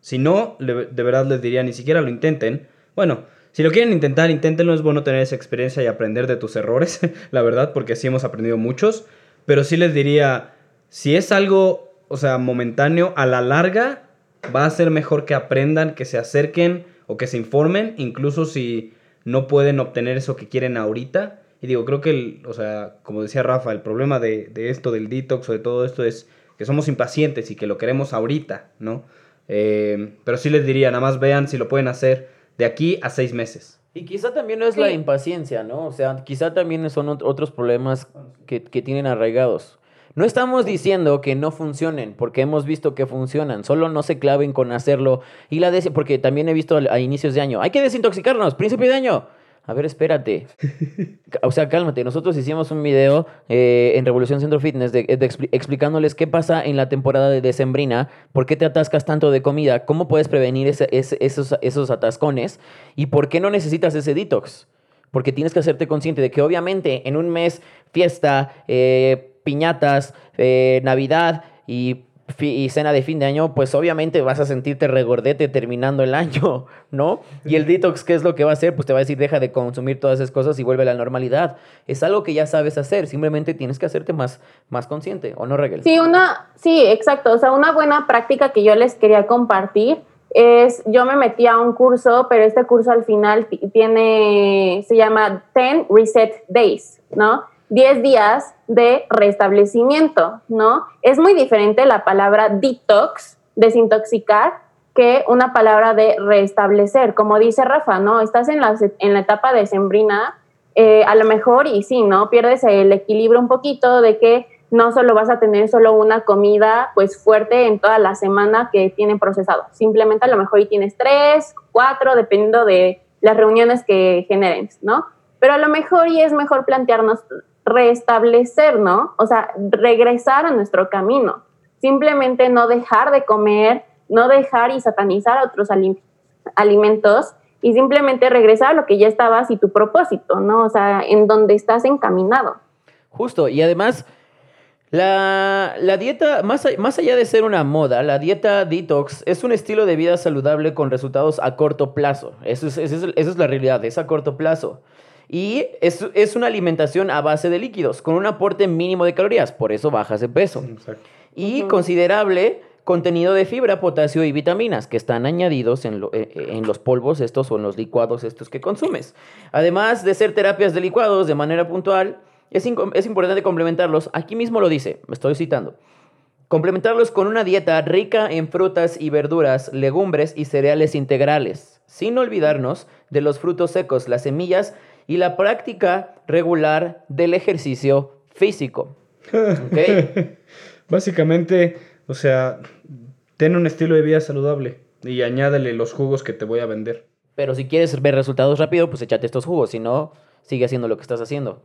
Si no, de verdad les diría, ni siquiera lo intenten. Bueno, si lo quieren intentar, inténtenlo, es bueno tener esa experiencia y aprender de tus errores, la verdad, porque sí hemos aprendido muchos. Pero sí les diría, si es algo, o sea, momentáneo, a la larga va a ser mejor que aprendan, que se acerquen o que se informen, incluso si no pueden obtener eso que quieren ahorita. Y digo, creo que, el- o sea, como decía Rafa, el problema de, de esto, del detox o de todo esto es que somos impacientes y que lo queremos ahorita, ¿no? Eh, pero sí les diría, nada más vean si lo pueden hacer de aquí a seis meses. Y quizá también no es la impaciencia, ¿no? O sea, quizá también son ot- otros problemas que, que tienen arraigados. No estamos diciendo que no funcionen, porque hemos visto que funcionan. Solo no se claven con hacerlo. Y la des- porque también he visto a inicios de año, hay que desintoxicarnos, principio de año. A ver, espérate. O sea, cálmate. Nosotros hicimos un video eh, en Revolución Centro Fitness explicándoles qué pasa en la temporada de decembrina, por qué te atascas tanto de comida, cómo puedes prevenir esos, esos atascones y por qué no necesitas ese detox. Porque tienes que hacerte consciente de que obviamente en un mes fiesta, eh, piñatas, eh, Navidad y, y cena de fin de año, pues obviamente vas a sentirte regordete terminando el año, ¿no? Y el detox, ¿qué es lo que va a hacer? Pues te va a decir, deja de consumir todas esas cosas y vuelve a la normalidad. Es algo que ya sabes hacer, simplemente tienes que hacerte más, más consciente, ¿o no, Regel? Sí, una, sí, exacto. O sea, una buena práctica que yo les quería compartir es, yo me metí a un curso, pero este curso al final ti- tiene, se llama 10 Reset Days, ¿no? 10 días de restablecimiento, ¿no? Es muy diferente la palabra detox, desintoxicar, que una palabra de restablecer. Como dice Rafa, ¿no? Estás en la, en la etapa decembrina, eh, a lo mejor, y sí, ¿no? Pierdes el equilibrio un poquito de que no solo vas a tener solo una comida pues fuerte en toda la semana que tienen procesado. Simplemente a lo mejor y tienes tres, cuatro, dependiendo de las reuniones que generen, ¿no? Pero a lo mejor y es mejor plantearnos restablecer, ¿no? O sea, regresar a nuestro camino. Simplemente no dejar de comer, no dejar y satanizar a otros ali- alimentos y simplemente regresar a lo que ya estabas y tu propósito, ¿no? O sea, en donde estás encaminado. Justo, y además, la, la dieta, más, más allá de ser una moda, la dieta detox es un estilo de vida saludable con resultados a corto plazo. Eso es, eso es- es la realidad, es a corto plazo. Y es, es una alimentación a base de líquidos, con un aporte mínimo de calorías, por eso bajas de peso. Exacto. Y considerable contenido de fibra, potasio y vitaminas que están añadidos en, lo- eh, eh, en los polvos estos o en los licuados estos que consumes. Además de ser terapias de licuados de manera puntual, es, es importante complementarlos. Aquí mismo lo dice, me estoy citando. Complementarlos con una dieta rica en frutas y verduras, legumbres y cereales integrales, sin olvidarnos de los frutos secos, las semillas y la práctica regular del ejercicio físico. ¿Ok? Básicamente, o sea, ten un estilo de vida saludable y añádele los jugos que te voy a vender. Pero si quieres ver resultados rápido, pues échate estos jugos. Si no, sigue haciendo lo que estás haciendo.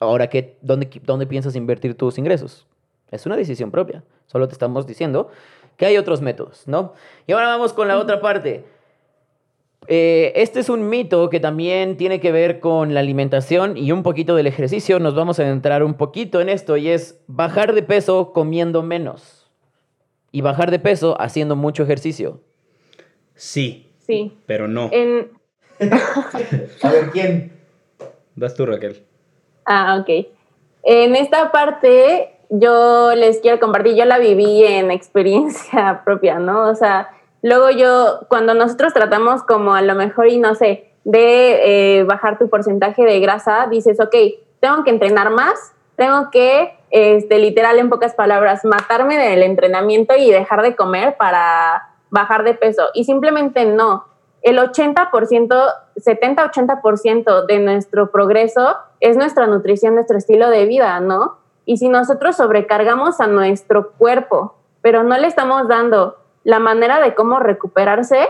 Ahora, ¿qué, dónde, ¿dónde piensas invertir tus ingresos? Es una decisión propia. Solo te estamos diciendo que hay otros métodos, ¿no? Y ahora vamos con la otra parte. Eh, este es un mito que también tiene que ver con la alimentación y un poquito del ejercicio. Nos vamos a entrar un poquito en esto y es bajar de peso comiendo menos y bajar de peso haciendo mucho ejercicio. Sí, Sí. pero no. En... A ver, ¿quién? Vas tú, Raquel. Ah, ok. En esta parte yo les quiero compartir, yo la viví en experiencia propia, ¿no? O sea, luego yo, cuando nosotros tratamos como a lo mejor, y no sé, de eh, bajar tu porcentaje de grasa, dices, ok, tengo que entrenar más, tengo que, este, literal, en pocas palabras, matarme del entrenamiento y dejar de comer para bajar de peso. Y simplemente no. El 80%, 70-80% de nuestro progreso es nuestra nutrición, nuestro estilo de vida, ¿no? Y si nosotros sobrecargamos a nuestro cuerpo, pero no le estamos dando la manera de cómo recuperarse,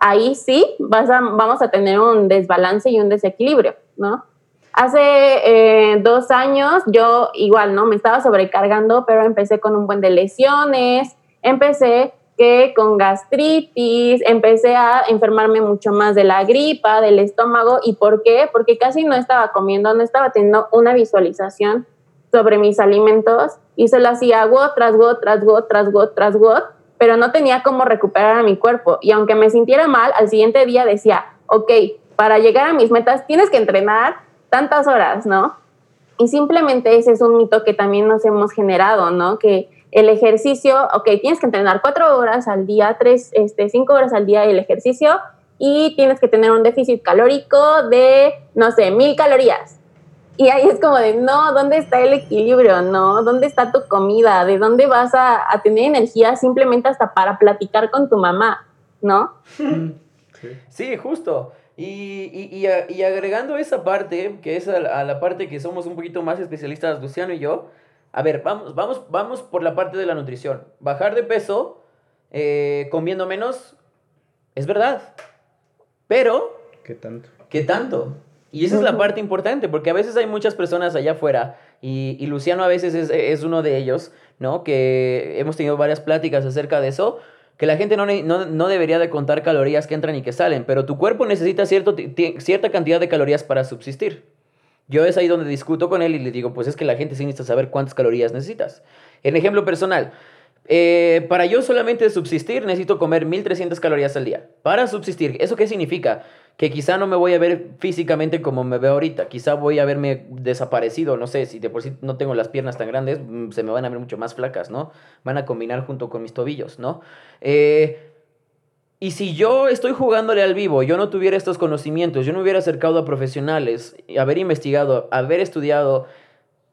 ahí sí vas vamos a tener un desbalance y un desequilibrio, ¿no? Hace eh, dos años yo igual, ¿no? Me estaba sobrecargando, pero empecé con un buen de lesiones, empecé que con gastritis, empecé a enfermarme mucho más de la gripa, del estómago. ¿Y por qué? Porque casi no estaba comiendo, no estaba teniendo una visualización sobre mis alimentos y se lo hacía got tras got, tras got, tras got, tras got, pero no tenía cómo recuperar a mi cuerpo. Y aunque me sintiera mal, al siguiente día decía, ok, para llegar a mis metas tienes que entrenar tantas horas, ¿no? Y simplemente ese es un mito que también nos hemos generado, ¿no? Que el ejercicio, ok, tienes que entrenar cuatro horas al día, tres, este, cinco horas al día el ejercicio y tienes que tener un déficit calórico de, no sé, mil calorías. Y ahí es como de, no, ¿dónde está el equilibrio? ¿No? ¿Dónde está tu comida? ¿De dónde vas a, a tener energía simplemente hasta para platicar con tu mamá? ¿No? Sí, justo. Y, y, y, a- y agregando esa parte, que es a la, a la parte que somos un poquito más especialistas, Luciano y yo, a ver, vamos, vamos, vamos por la parte de la nutrición. Bajar de peso eh, comiendo menos es verdad, pero ¿Qué tanto? ¿Qué tanto? Y esa es la parte importante, porque a veces hay muchas personas allá afuera, y, y Luciano a veces es, es uno de ellos, ¿no? Que hemos tenido varias pláticas acerca de eso, que la gente no, no, no debería de contar calorías que entran y que salen, pero tu cuerpo necesita cierto, cierta cantidad de calorías para subsistir. Yo es ahí donde discuto con él y le digo, pues es que la gente sí necesita saber cuántas calorías necesitas. En ejemplo personal, eh, para yo solamente subsistir necesito comer 1300 calorías al día. Para subsistir, ¿eso qué significa? Que quizá no me voy a ver físicamente como me veo ahorita. Quizá voy a verme desaparecido. No sé, si de por sí no tengo las piernas tan grandes, mm, se me van a ver mucho más flacas, ¿no? Van a combinar junto con mis tobillos, ¿no? Eh, y si yo estoy jugándole al vivo, yo no tuviera estos conocimientos, yo no hubiera acercado a profesionales, haber investigado, haber estudiado,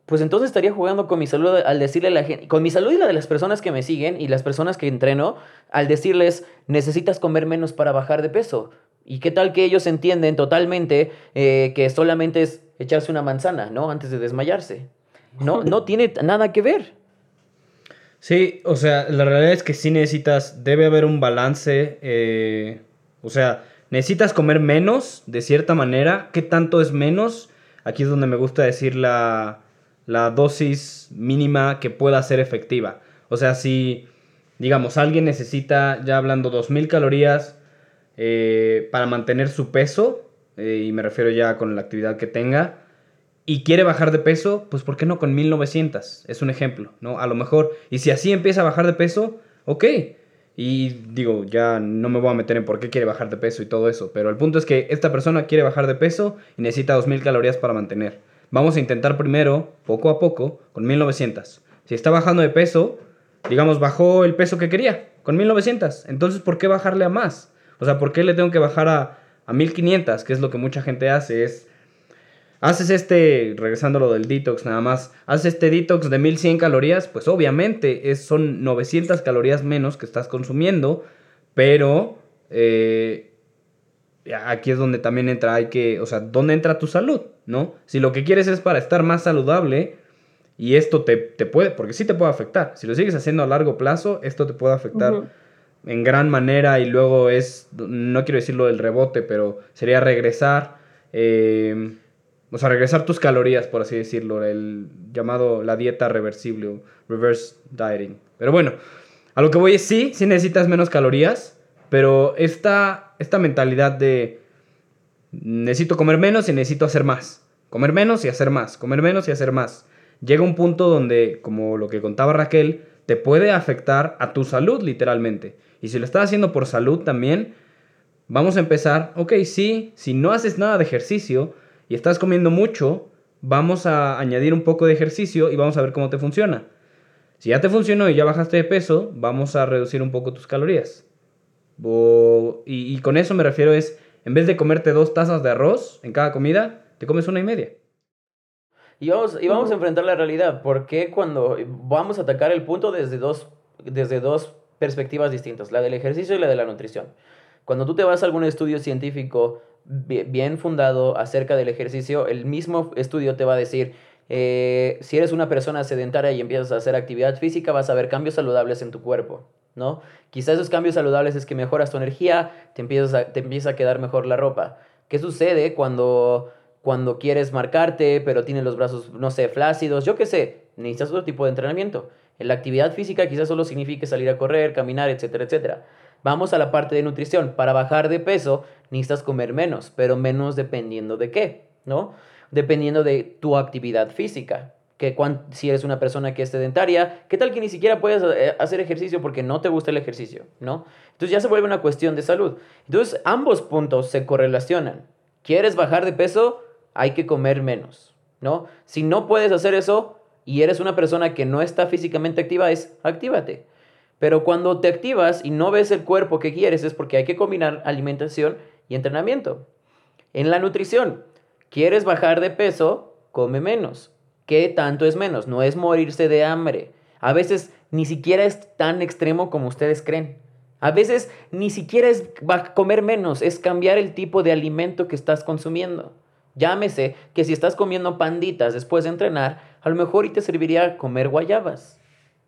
pues entonces estaría jugando con mi salud al decirle a la gente, con mi salud y la de las personas que me siguen y las personas que entreno, al decirles, necesitas comer menos para bajar de peso. ¿Y qué tal que ellos entienden totalmente eh, que solamente es echarse una manzana, ¿no? Antes de desmayarse. No, no tiene nada que ver. Sí, o sea, la realidad es que sí necesitas, debe haber un balance, eh, o sea, necesitas comer menos, de cierta manera. ¿Qué tanto es menos? Aquí es donde me gusta decir la, la dosis mínima que pueda ser efectiva. O sea, si, digamos, alguien necesita, ya hablando, 2000 calorías eh, para mantener su peso, eh, y me refiero ya con la actividad que tenga, y quiere bajar de peso, pues ¿por qué no con 1900? Es un ejemplo, ¿no? A lo mejor, y si así empieza a bajar de peso, ok. Y digo, ya no me voy a meter en por qué quiere bajar de peso y todo eso, pero el punto es que esta persona quiere bajar de peso y necesita 2000 calorías para mantener. Vamos a intentar primero, poco a poco, con 1900. Si está bajando de peso, digamos, bajó el peso que quería, con 1900. Entonces, ¿por qué bajarle a más? O sea, ¿por qué le tengo que bajar a, a 1500? Que es lo que mucha gente hace, es haces este, regresando a lo del detox nada más, haces este detox de 1100 calorías, pues obviamente es, son 900 calorías menos que estás consumiendo, pero eh, aquí es donde también entra, hay que, o sea, ¿dónde entra tu salud? ¿No? Si lo que quieres es para estar más saludable y esto te, te puede, porque sí te puede afectar, si lo sigues haciendo a largo plazo, esto te puede afectar. En gran manera y luego es, no quiero decirlo del rebote, pero sería regresar. eh, o sea, regresar tus calorías, por así decirlo, el llamado la dieta reversible o reverse dieting. Pero bueno, a lo que voy es sí, sí necesitas menos calorías, pero esta, esta mentalidad de necesito comer menos y necesito hacer más. Comer menos y hacer más, comer menos y hacer más. Llega un punto donde, como lo que contaba Raquel, te puede afectar a tu salud literalmente. Y si lo estás haciendo por salud también, vamos a empezar, ok, sí, si no haces nada de ejercicio, y estás comiendo mucho, vamos a añadir un poco de ejercicio y vamos a ver cómo te funciona. Si ya te funcionó y ya bajaste de peso, vamos a reducir un poco tus calorías. Y, con eso me refiero es, en vez de comerte dos tazas de arroz en cada comida, te comes una y media. Y vamos, y vamos a enfrentar la realidad, porque cuando vamos a atacar el punto desde dos, desde dos perspectivas distintas, la del ejercicio y la de la nutrición. Cuando tú te vas a algún estudio científico bien fundado acerca del ejercicio, el mismo estudio te va a decir, eh, si eres una persona sedentaria y empiezas a hacer actividad física, vas a ver cambios saludables en tu cuerpo, ¿no? Quizás esos cambios saludables es que mejoras tu energía, te, empiezas te empieza a quedar mejor la ropa. ¿Qué sucede cuando, cuando quieres marcarte, pero tienes los brazos, no sé, flácidos? Yo qué sé, necesitas otro tipo de entrenamiento. En la actividad física quizás solo signifique salir a correr, caminar, etcétera, etcétera. Vamos a la parte de nutrición. Para bajar de peso necesitas comer menos, pero menos dependiendo de qué, ¿no? Dependiendo de tu actividad física. Que si eres una persona que es sedentaria, ¿qué tal que ni siquiera puedes eh, hacer ejercicio porque no te gusta el ejercicio, ¿no? Entonces ya se vuelve una cuestión de salud. Entonces ambos puntos se correlacionan. ¿Quieres bajar de peso? Hay que comer menos, ¿no? Si no puedes hacer eso y eres una persona que no está físicamente activa, es actívate. Pero cuando te activas y no ves el cuerpo que quieres es porque hay que combinar alimentación y entrenamiento. En la nutrición, quieres bajar de peso, come menos. ¿Qué tanto es menos? No es morirse de hambre. A veces ni siquiera es tan extremo como ustedes creen. A veces ni siquiera es comer menos, es cambiar el tipo de alimento que estás consumiendo. Llámese que si estás comiendo panditas después de entrenar, a lo mejor y te serviría comer guayabas.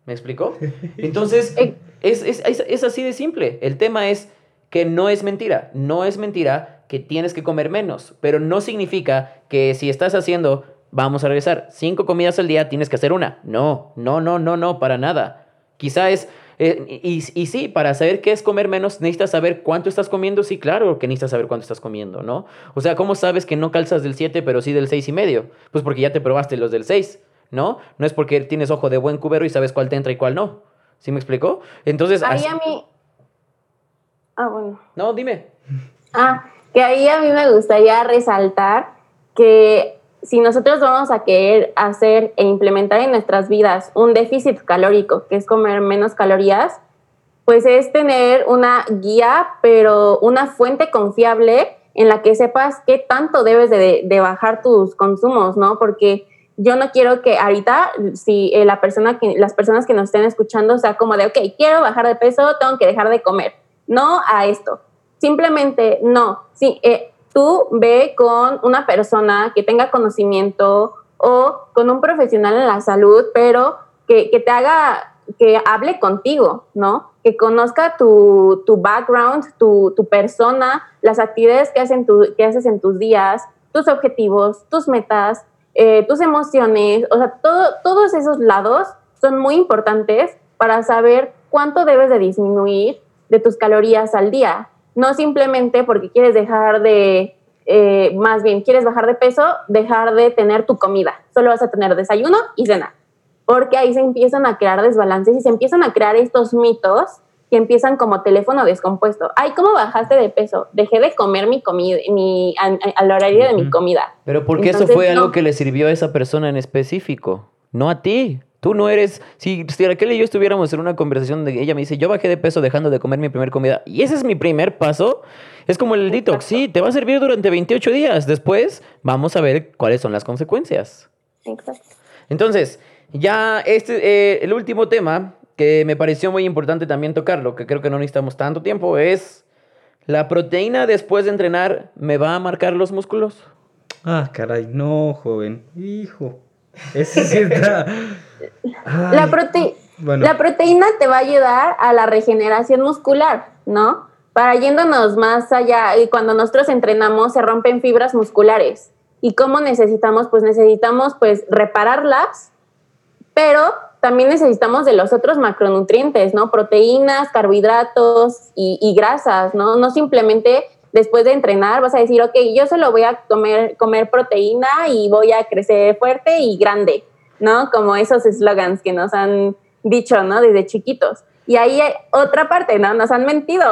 ¿Me explicó? Entonces, es, es, es, así de simple. El tema es que no es mentira. No es mentira que tienes que comer menos, pero no significa que si estás haciendo, vamos a regresar, cinco comidas al día, tienes que hacer una. No, no, no, no, no, para nada. Quizá es, eh, y, y, sí, para saber qué es comer menos, necesitas saber cuánto estás comiendo. Sí, claro que necesitas saber cuánto estás comiendo, ¿no? O sea, ¿cómo sabes que no calzas del 7, pero sí del seis y medio? Pues porque ya te probaste los del 6. ¿no? No es porque tienes ojo de buen cubero y sabes cuál te entra y cuál no. ¿Sí me explicó? Entonces... Ahí a mí... Ah, bueno. No, dime. Ah, que ahí a mí me gustaría resaltar que si nosotros vamos a querer hacer e implementar en nuestras vidas un déficit calórico, que es comer menos calorías, pues es tener una guía, pero una fuente confiable en la que sepas qué tanto debes de, bajar tus consumos, ¿no? Porque yo no quiero que ahorita, si eh, la persona que, las personas que nos estén escuchando sea como de, ok, quiero bajar de peso, tengo que dejar de comer. No a esto. Simplemente no. Sí, eh, tú ve con una persona que tenga conocimiento o con un profesional en la salud, pero que, que te haga, que hable contigo, ¿no? Que conozca tu, tu background, tu, tu, persona, las actividades que, hacen tu, que haces en tus días, tus objetivos, tus metas, eh, tus emociones, o sea, todo, todos esos lados son muy importantes para saber cuánto debes de disminuir de tus calorías al día. No simplemente porque quieres dejar de, eh, más bien, quieres bajar de peso, dejar de tener tu comida. Solo vas a tener desayuno y cena. Porque ahí se empiezan a crear desbalances y se empiezan a crear estos mitos que empiezan como teléfono descompuesto. Ay, ¿cómo bajaste de peso? Dejé de comer mi comida, mi, al horario de mi comida. Pero porque eso fue algo que le sirvió a esa persona en específico, no a ti. Tú no eres, si, si Raquel y yo estuviéramos en una conversación de ella me dice, yo bajé de peso dejando de comer mi primer comida, y ese es mi primer paso, es como el detox, sí, te va a servir durante 28 días, después vamos a ver cuáles son las consecuencias. Exacto. Entonces, ya este, eh, el último tema que me pareció muy importante también tocarlo, que creo que no necesitamos tanto tiempo, es ¿la proteína después de entrenar me va a marcar los músculos? Ah, caray, no, joven. Hijo. Ese sí está... la, la proteína te va a ayudar a la regeneración muscular, ¿no? Para yéndonos más allá, y cuando nosotros entrenamos se rompen fibras musculares. ¿Y cómo necesitamos? Pues necesitamos pues repararlas, pero también necesitamos de los otros macronutrientes, ¿no? Proteínas, carbohidratos y, y grasas, ¿no? No simplemente después de entrenar vas a decir, ok, yo solo voy a comer, comer proteína y voy a crecer fuerte y grande, ¿no? Como esos eslogans que nos han dicho, ¿no? Desde chiquitos. Y ahí hay otra parte, ¿no? Nos han mentido.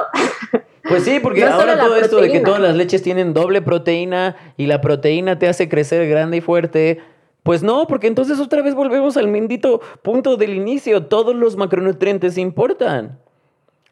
Pues sí, porque No ahora todo esto de que todas las leches tienen doble proteína y la proteína te hace crecer grande y fuerte. Pues no, porque entonces otra vez volvemos al bendito punto del inicio. Todos los macronutrientes importan.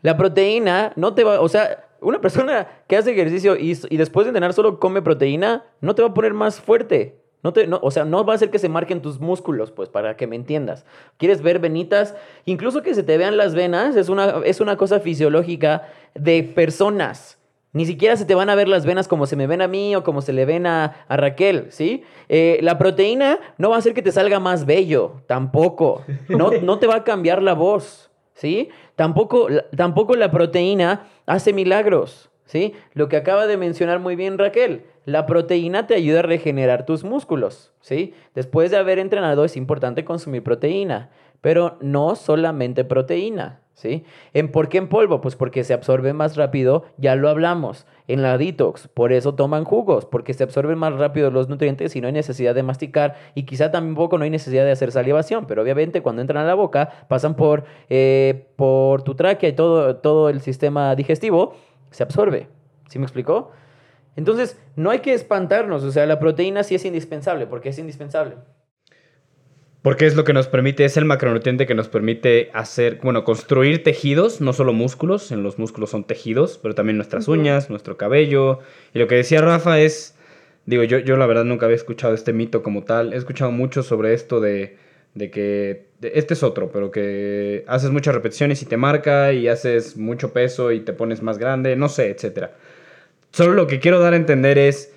La proteína no te va, o sea, una persona que hace ejercicio y, y después de entrenar solo come proteína, no te va a poner más fuerte. No te, no, o sea, no va a hacer que se marquen tus músculos, pues, para que me entiendas. ¿Quieres ver venitas? Incluso que se te vean las venas es una, es una cosa fisiológica de personas. Ni siquiera se te van a ver las venas como se me ven a mí o como se le ven a, a Raquel, ¿sí? Eh, la proteína no va a hacer que te salga más bello, tampoco. No, no te va a cambiar la voz, ¿sí? Tampoco, tampoco la proteína hace milagros, ¿sí? Lo que acaba de mencionar muy bien Raquel, la proteína te ayuda a regenerar tus músculos, ¿sí? Después de haber entrenado es importante consumir proteína, pero no solamente proteína, ¿sí? ¿En por qué en polvo? Pues porque se absorbe más rápido, ya lo hablamos. En la detox, por eso toman jugos, porque se absorben más rápido los nutrientes y no hay necesidad de masticar y quizá tampoco no hay necesidad de hacer salivación, pero obviamente cuando entran a la boca pasan por, eh, por tu tráquea y todo, todo el sistema digestivo, se absorbe. ¿Sí me explicó? Entonces, no hay que espantarnos, o sea, la proteína sí es indispensable, porque es indispensable. Porque es lo que nos permite, es el macronutriente que nos permite hacer, bueno, construir tejidos, no solo músculos, en los músculos son tejidos, pero también nuestras uñas, nuestro cabello. Y lo que decía Rafa es, digo, yo, yo la verdad nunca había escuchado este mito como tal, he escuchado mucho sobre esto de, de que, de- este es otro, pero que haces muchas repeticiones y te marca y haces mucho peso y te pones más grande, no sé, etcétera. Solo lo que quiero dar a entender es,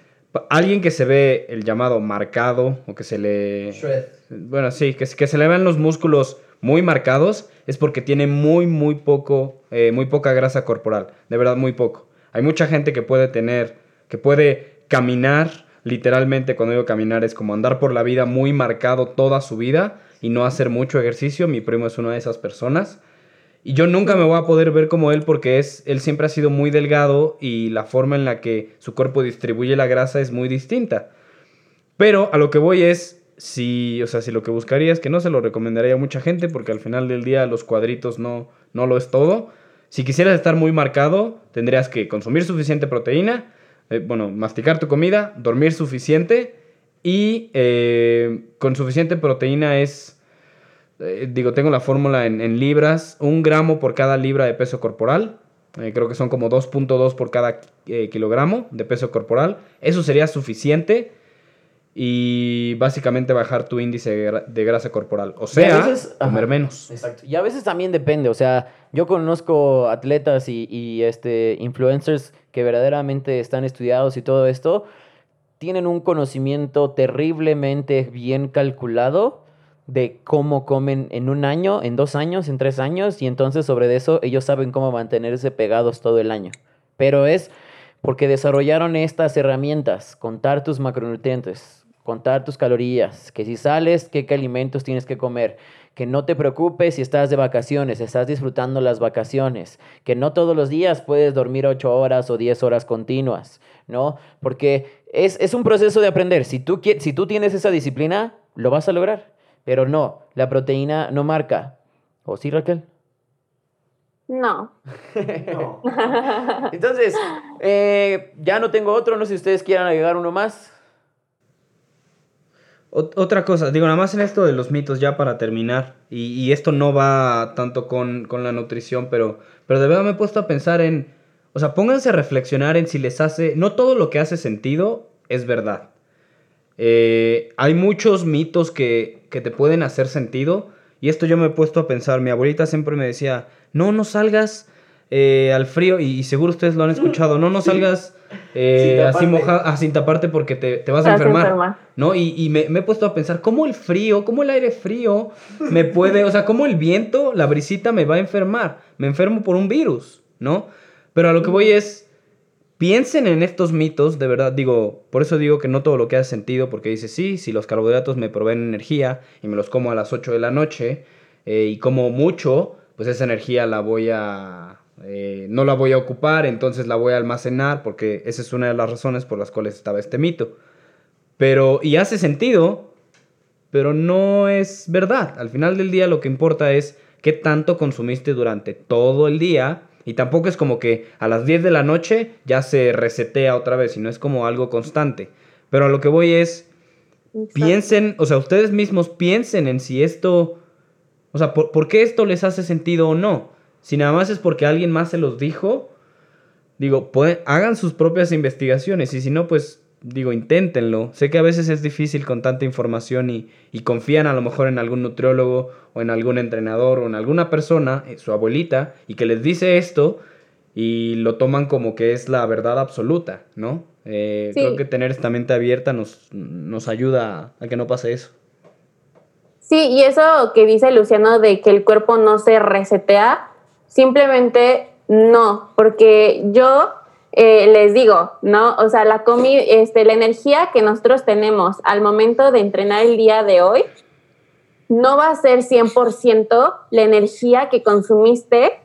alguien que se ve el llamado marcado o que se le... Bueno, sí, que, se le ven los músculos muy marcados es porque tiene muy, muy poco, eh, muy poca grasa corporal. De verdad, muy poco. Hay mucha gente que puede tener, que puede caminar, literalmente cuando digo caminar es como andar por la vida muy marcado toda su vida y no hacer mucho ejercicio. Mi primo es una de esas personas. Y yo nunca me voy a poder ver como él porque es, él siempre ha sido muy delgado y la forma en la que su cuerpo distribuye la grasa es muy distinta. Pero a lo que voy es, si, o sea, si lo que buscaría es que no se lo recomendaría a mucha gente porque al final del día los cuadritos no, no lo es todo. Si quisieras estar muy marcado, tendrías que consumir suficiente proteína, eh, bueno, masticar tu comida, dormir suficiente y eh, con suficiente proteína es, eh, digo, tengo la fórmula en, libras, un gramo por cada libra de peso corporal. Creo que son como 2.2 por cada kilogramo de peso corporal. Eso sería suficiente y básicamente bajar tu índice de gra- de grasa corporal. O sea, veces- comer ajá. menos. Exacto. Y a veces también depende, o sea, yo conozco atletas y, y, este, influencers que verdaderamente están estudiados y todo esto, tienen un conocimiento terriblemente bien calculado de cómo comen en un año, en dos años, en tres años, y entonces sobre eso ellos saben cómo mantenerse pegados todo el año. Pero es porque desarrollaron estas herramientas, contar tus macronutrientes, contar tus calorías, que si sales, qué, alimentos tienes que comer, que no te preocupes si estás de vacaciones, estás disfrutando las vacaciones, que no todos los días puedes dormir 8 horas o 10 horas continuas, ¿no? Porque es, es un proceso de aprender. Si tú, si tú tienes esa disciplina, lo vas a lograr. Pero no, la proteína no marca. ¿O sí, Raquel? No. Entonces, eh, ya no tengo otro, no sé si ustedes quieran agregar uno más. Ot- Otra cosa, digo, nada más en esto de los mitos, ya para terminar, y, y esto no va tanto con, con la nutrición, pero, pero de verdad me he puesto a pensar en, o sea, pónganse a reflexionar en si les hace, no todo lo que hace sentido es verdad. Eh, hay muchos mitos que, que te pueden hacer sentido, y esto yo me he puesto a pensar, mi abuelita siempre me decía, no, no salgas eh, al frío, y, y seguro ustedes lo han escuchado, no, no salgas eh, así mojado, ah, sin taparte porque te, te vas a enfermar. ¿no? Y, y me, me he puesto a pensar, ¿cómo el frío, cómo el aire frío me puede, o sea, cómo el viento, la brisita me va a enfermar? Me enfermo por un virus, ¿no? Pero a lo que voy es, piensen en estos mitos, de verdad, digo, por eso digo que no todo lo que hace sentido, porque dice, sí, si los carbohidratos me proveen energía y me los como a las 8 de la noche eh, y como mucho, pues esa energía la voy a... eh, no la voy a ocupar, entonces la voy a almacenar, porque esa es una de las razones por las cuales estaba este mito. Pero, y hace sentido, pero no es verdad. Al final del día lo que importa es qué tanto consumiste durante todo el día. Y tampoco es como que a las 10 de la noche ya se resetea otra vez, sino es como algo constante. Pero a lo que voy es, piensen, o sea, ustedes mismos piensen en si esto, o sea, por, por qué esto les hace sentido o no. Si nada más es porque alguien más se los dijo, digo, pueden- hagan sus propias investigaciones y si no, pues digo, inténtenlo. Sé que a veces es difícil con tanta información y, y confían a lo mejor en algún nutriólogo o en algún entrenador o en alguna persona, eh, su abuelita, y que les dice esto y lo toman como que es la verdad absoluta, ¿no? Eh, Sí. Creo que tener esta mente abierta nos, nos ayuda a que no pase eso. Sí, y eso que dice Luciano de que el cuerpo no se resetea, simplemente no, porque yo eh, les digo, ¿no? O sea, la, comi este, la energía que nosotros tenemos al momento de entrenar el día de hoy no va a ser 100% la energía que consumiste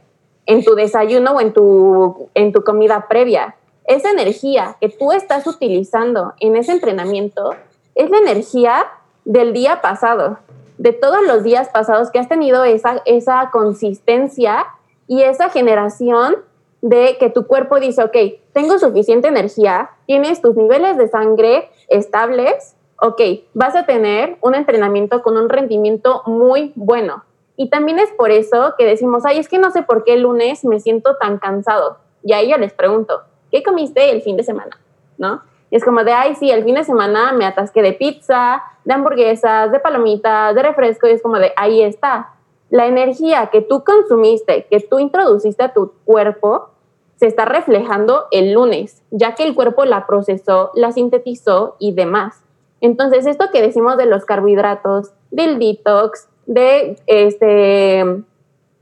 en tu desayuno o en tu, en tu comida previa. Esa energía que tú estás utilizando en ese entrenamiento es la energía del día pasado, de todos los días pasados que has tenido esa, esa consistencia y esa generación de que tu cuerpo dice, ok, tengo suficiente energía, tienes tus niveles de sangre estables, ok, vas a tener un entrenamiento con un rendimiento muy bueno. Y también es por eso que decimos, ay, es que no sé por qué el lunes me siento tan cansado. Y ahí yo les pregunto, ¿qué comiste el fin de semana? ¿No? Es como de, ay, sí, el fin de semana me atasqué de pizza, de hamburguesas, de palomitas, de refresco, y es como de, ahí está. La energía que tú consumiste, que tú introduciste a tu cuerpo, se está reflejando el lunes, ya que el cuerpo la procesó, la sintetizó y demás. Entonces, esto que decimos de los carbohidratos, del detox, de este,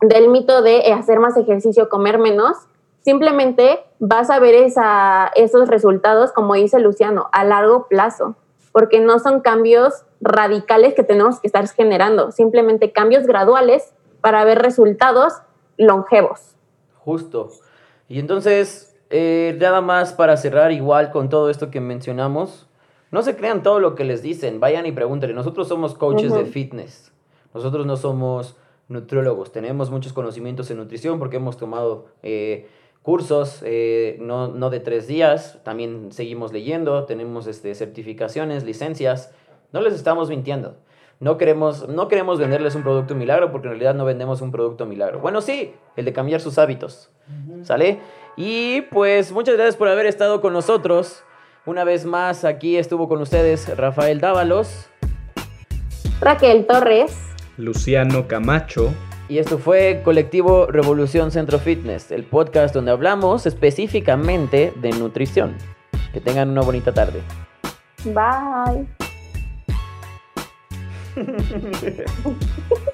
del mito de hacer más ejercicio, comer menos, simplemente vas a ver esa, esos resultados, como dice Luciano, a largo plazo, porque no son cambios radicales que tenemos que estar generando, simplemente cambios graduales para ver resultados longevos. Justo. Y entonces, eh, nada más para cerrar igual con todo esto que mencionamos, no se crean todo lo que les dicen, vayan y pregúntenle. Nosotros somos coaches de fitness, nosotros no somos nutriólogos, tenemos muchos conocimientos en nutrición porque hemos tomado eh, cursos, eh, no, no de tres días, también seguimos leyendo, tenemos este, certificaciones, licencias, no les estamos mintiendo. No queremos, no queremos venderles un producto milagro porque en realidad no vendemos un producto milagro. Bueno, sí, el de cambiar sus hábitos. ¿Sale? Y pues muchas gracias por haber estado con nosotros. Una vez más aquí estuvo con ustedes Rafael Dávalos. Raquel Torres, Luciano Camacho. Y esto fue Colectivo Revolución Centro Fitness, el podcast donde hablamos específicamente de nutrición. Que tengan una bonita tarde. bye.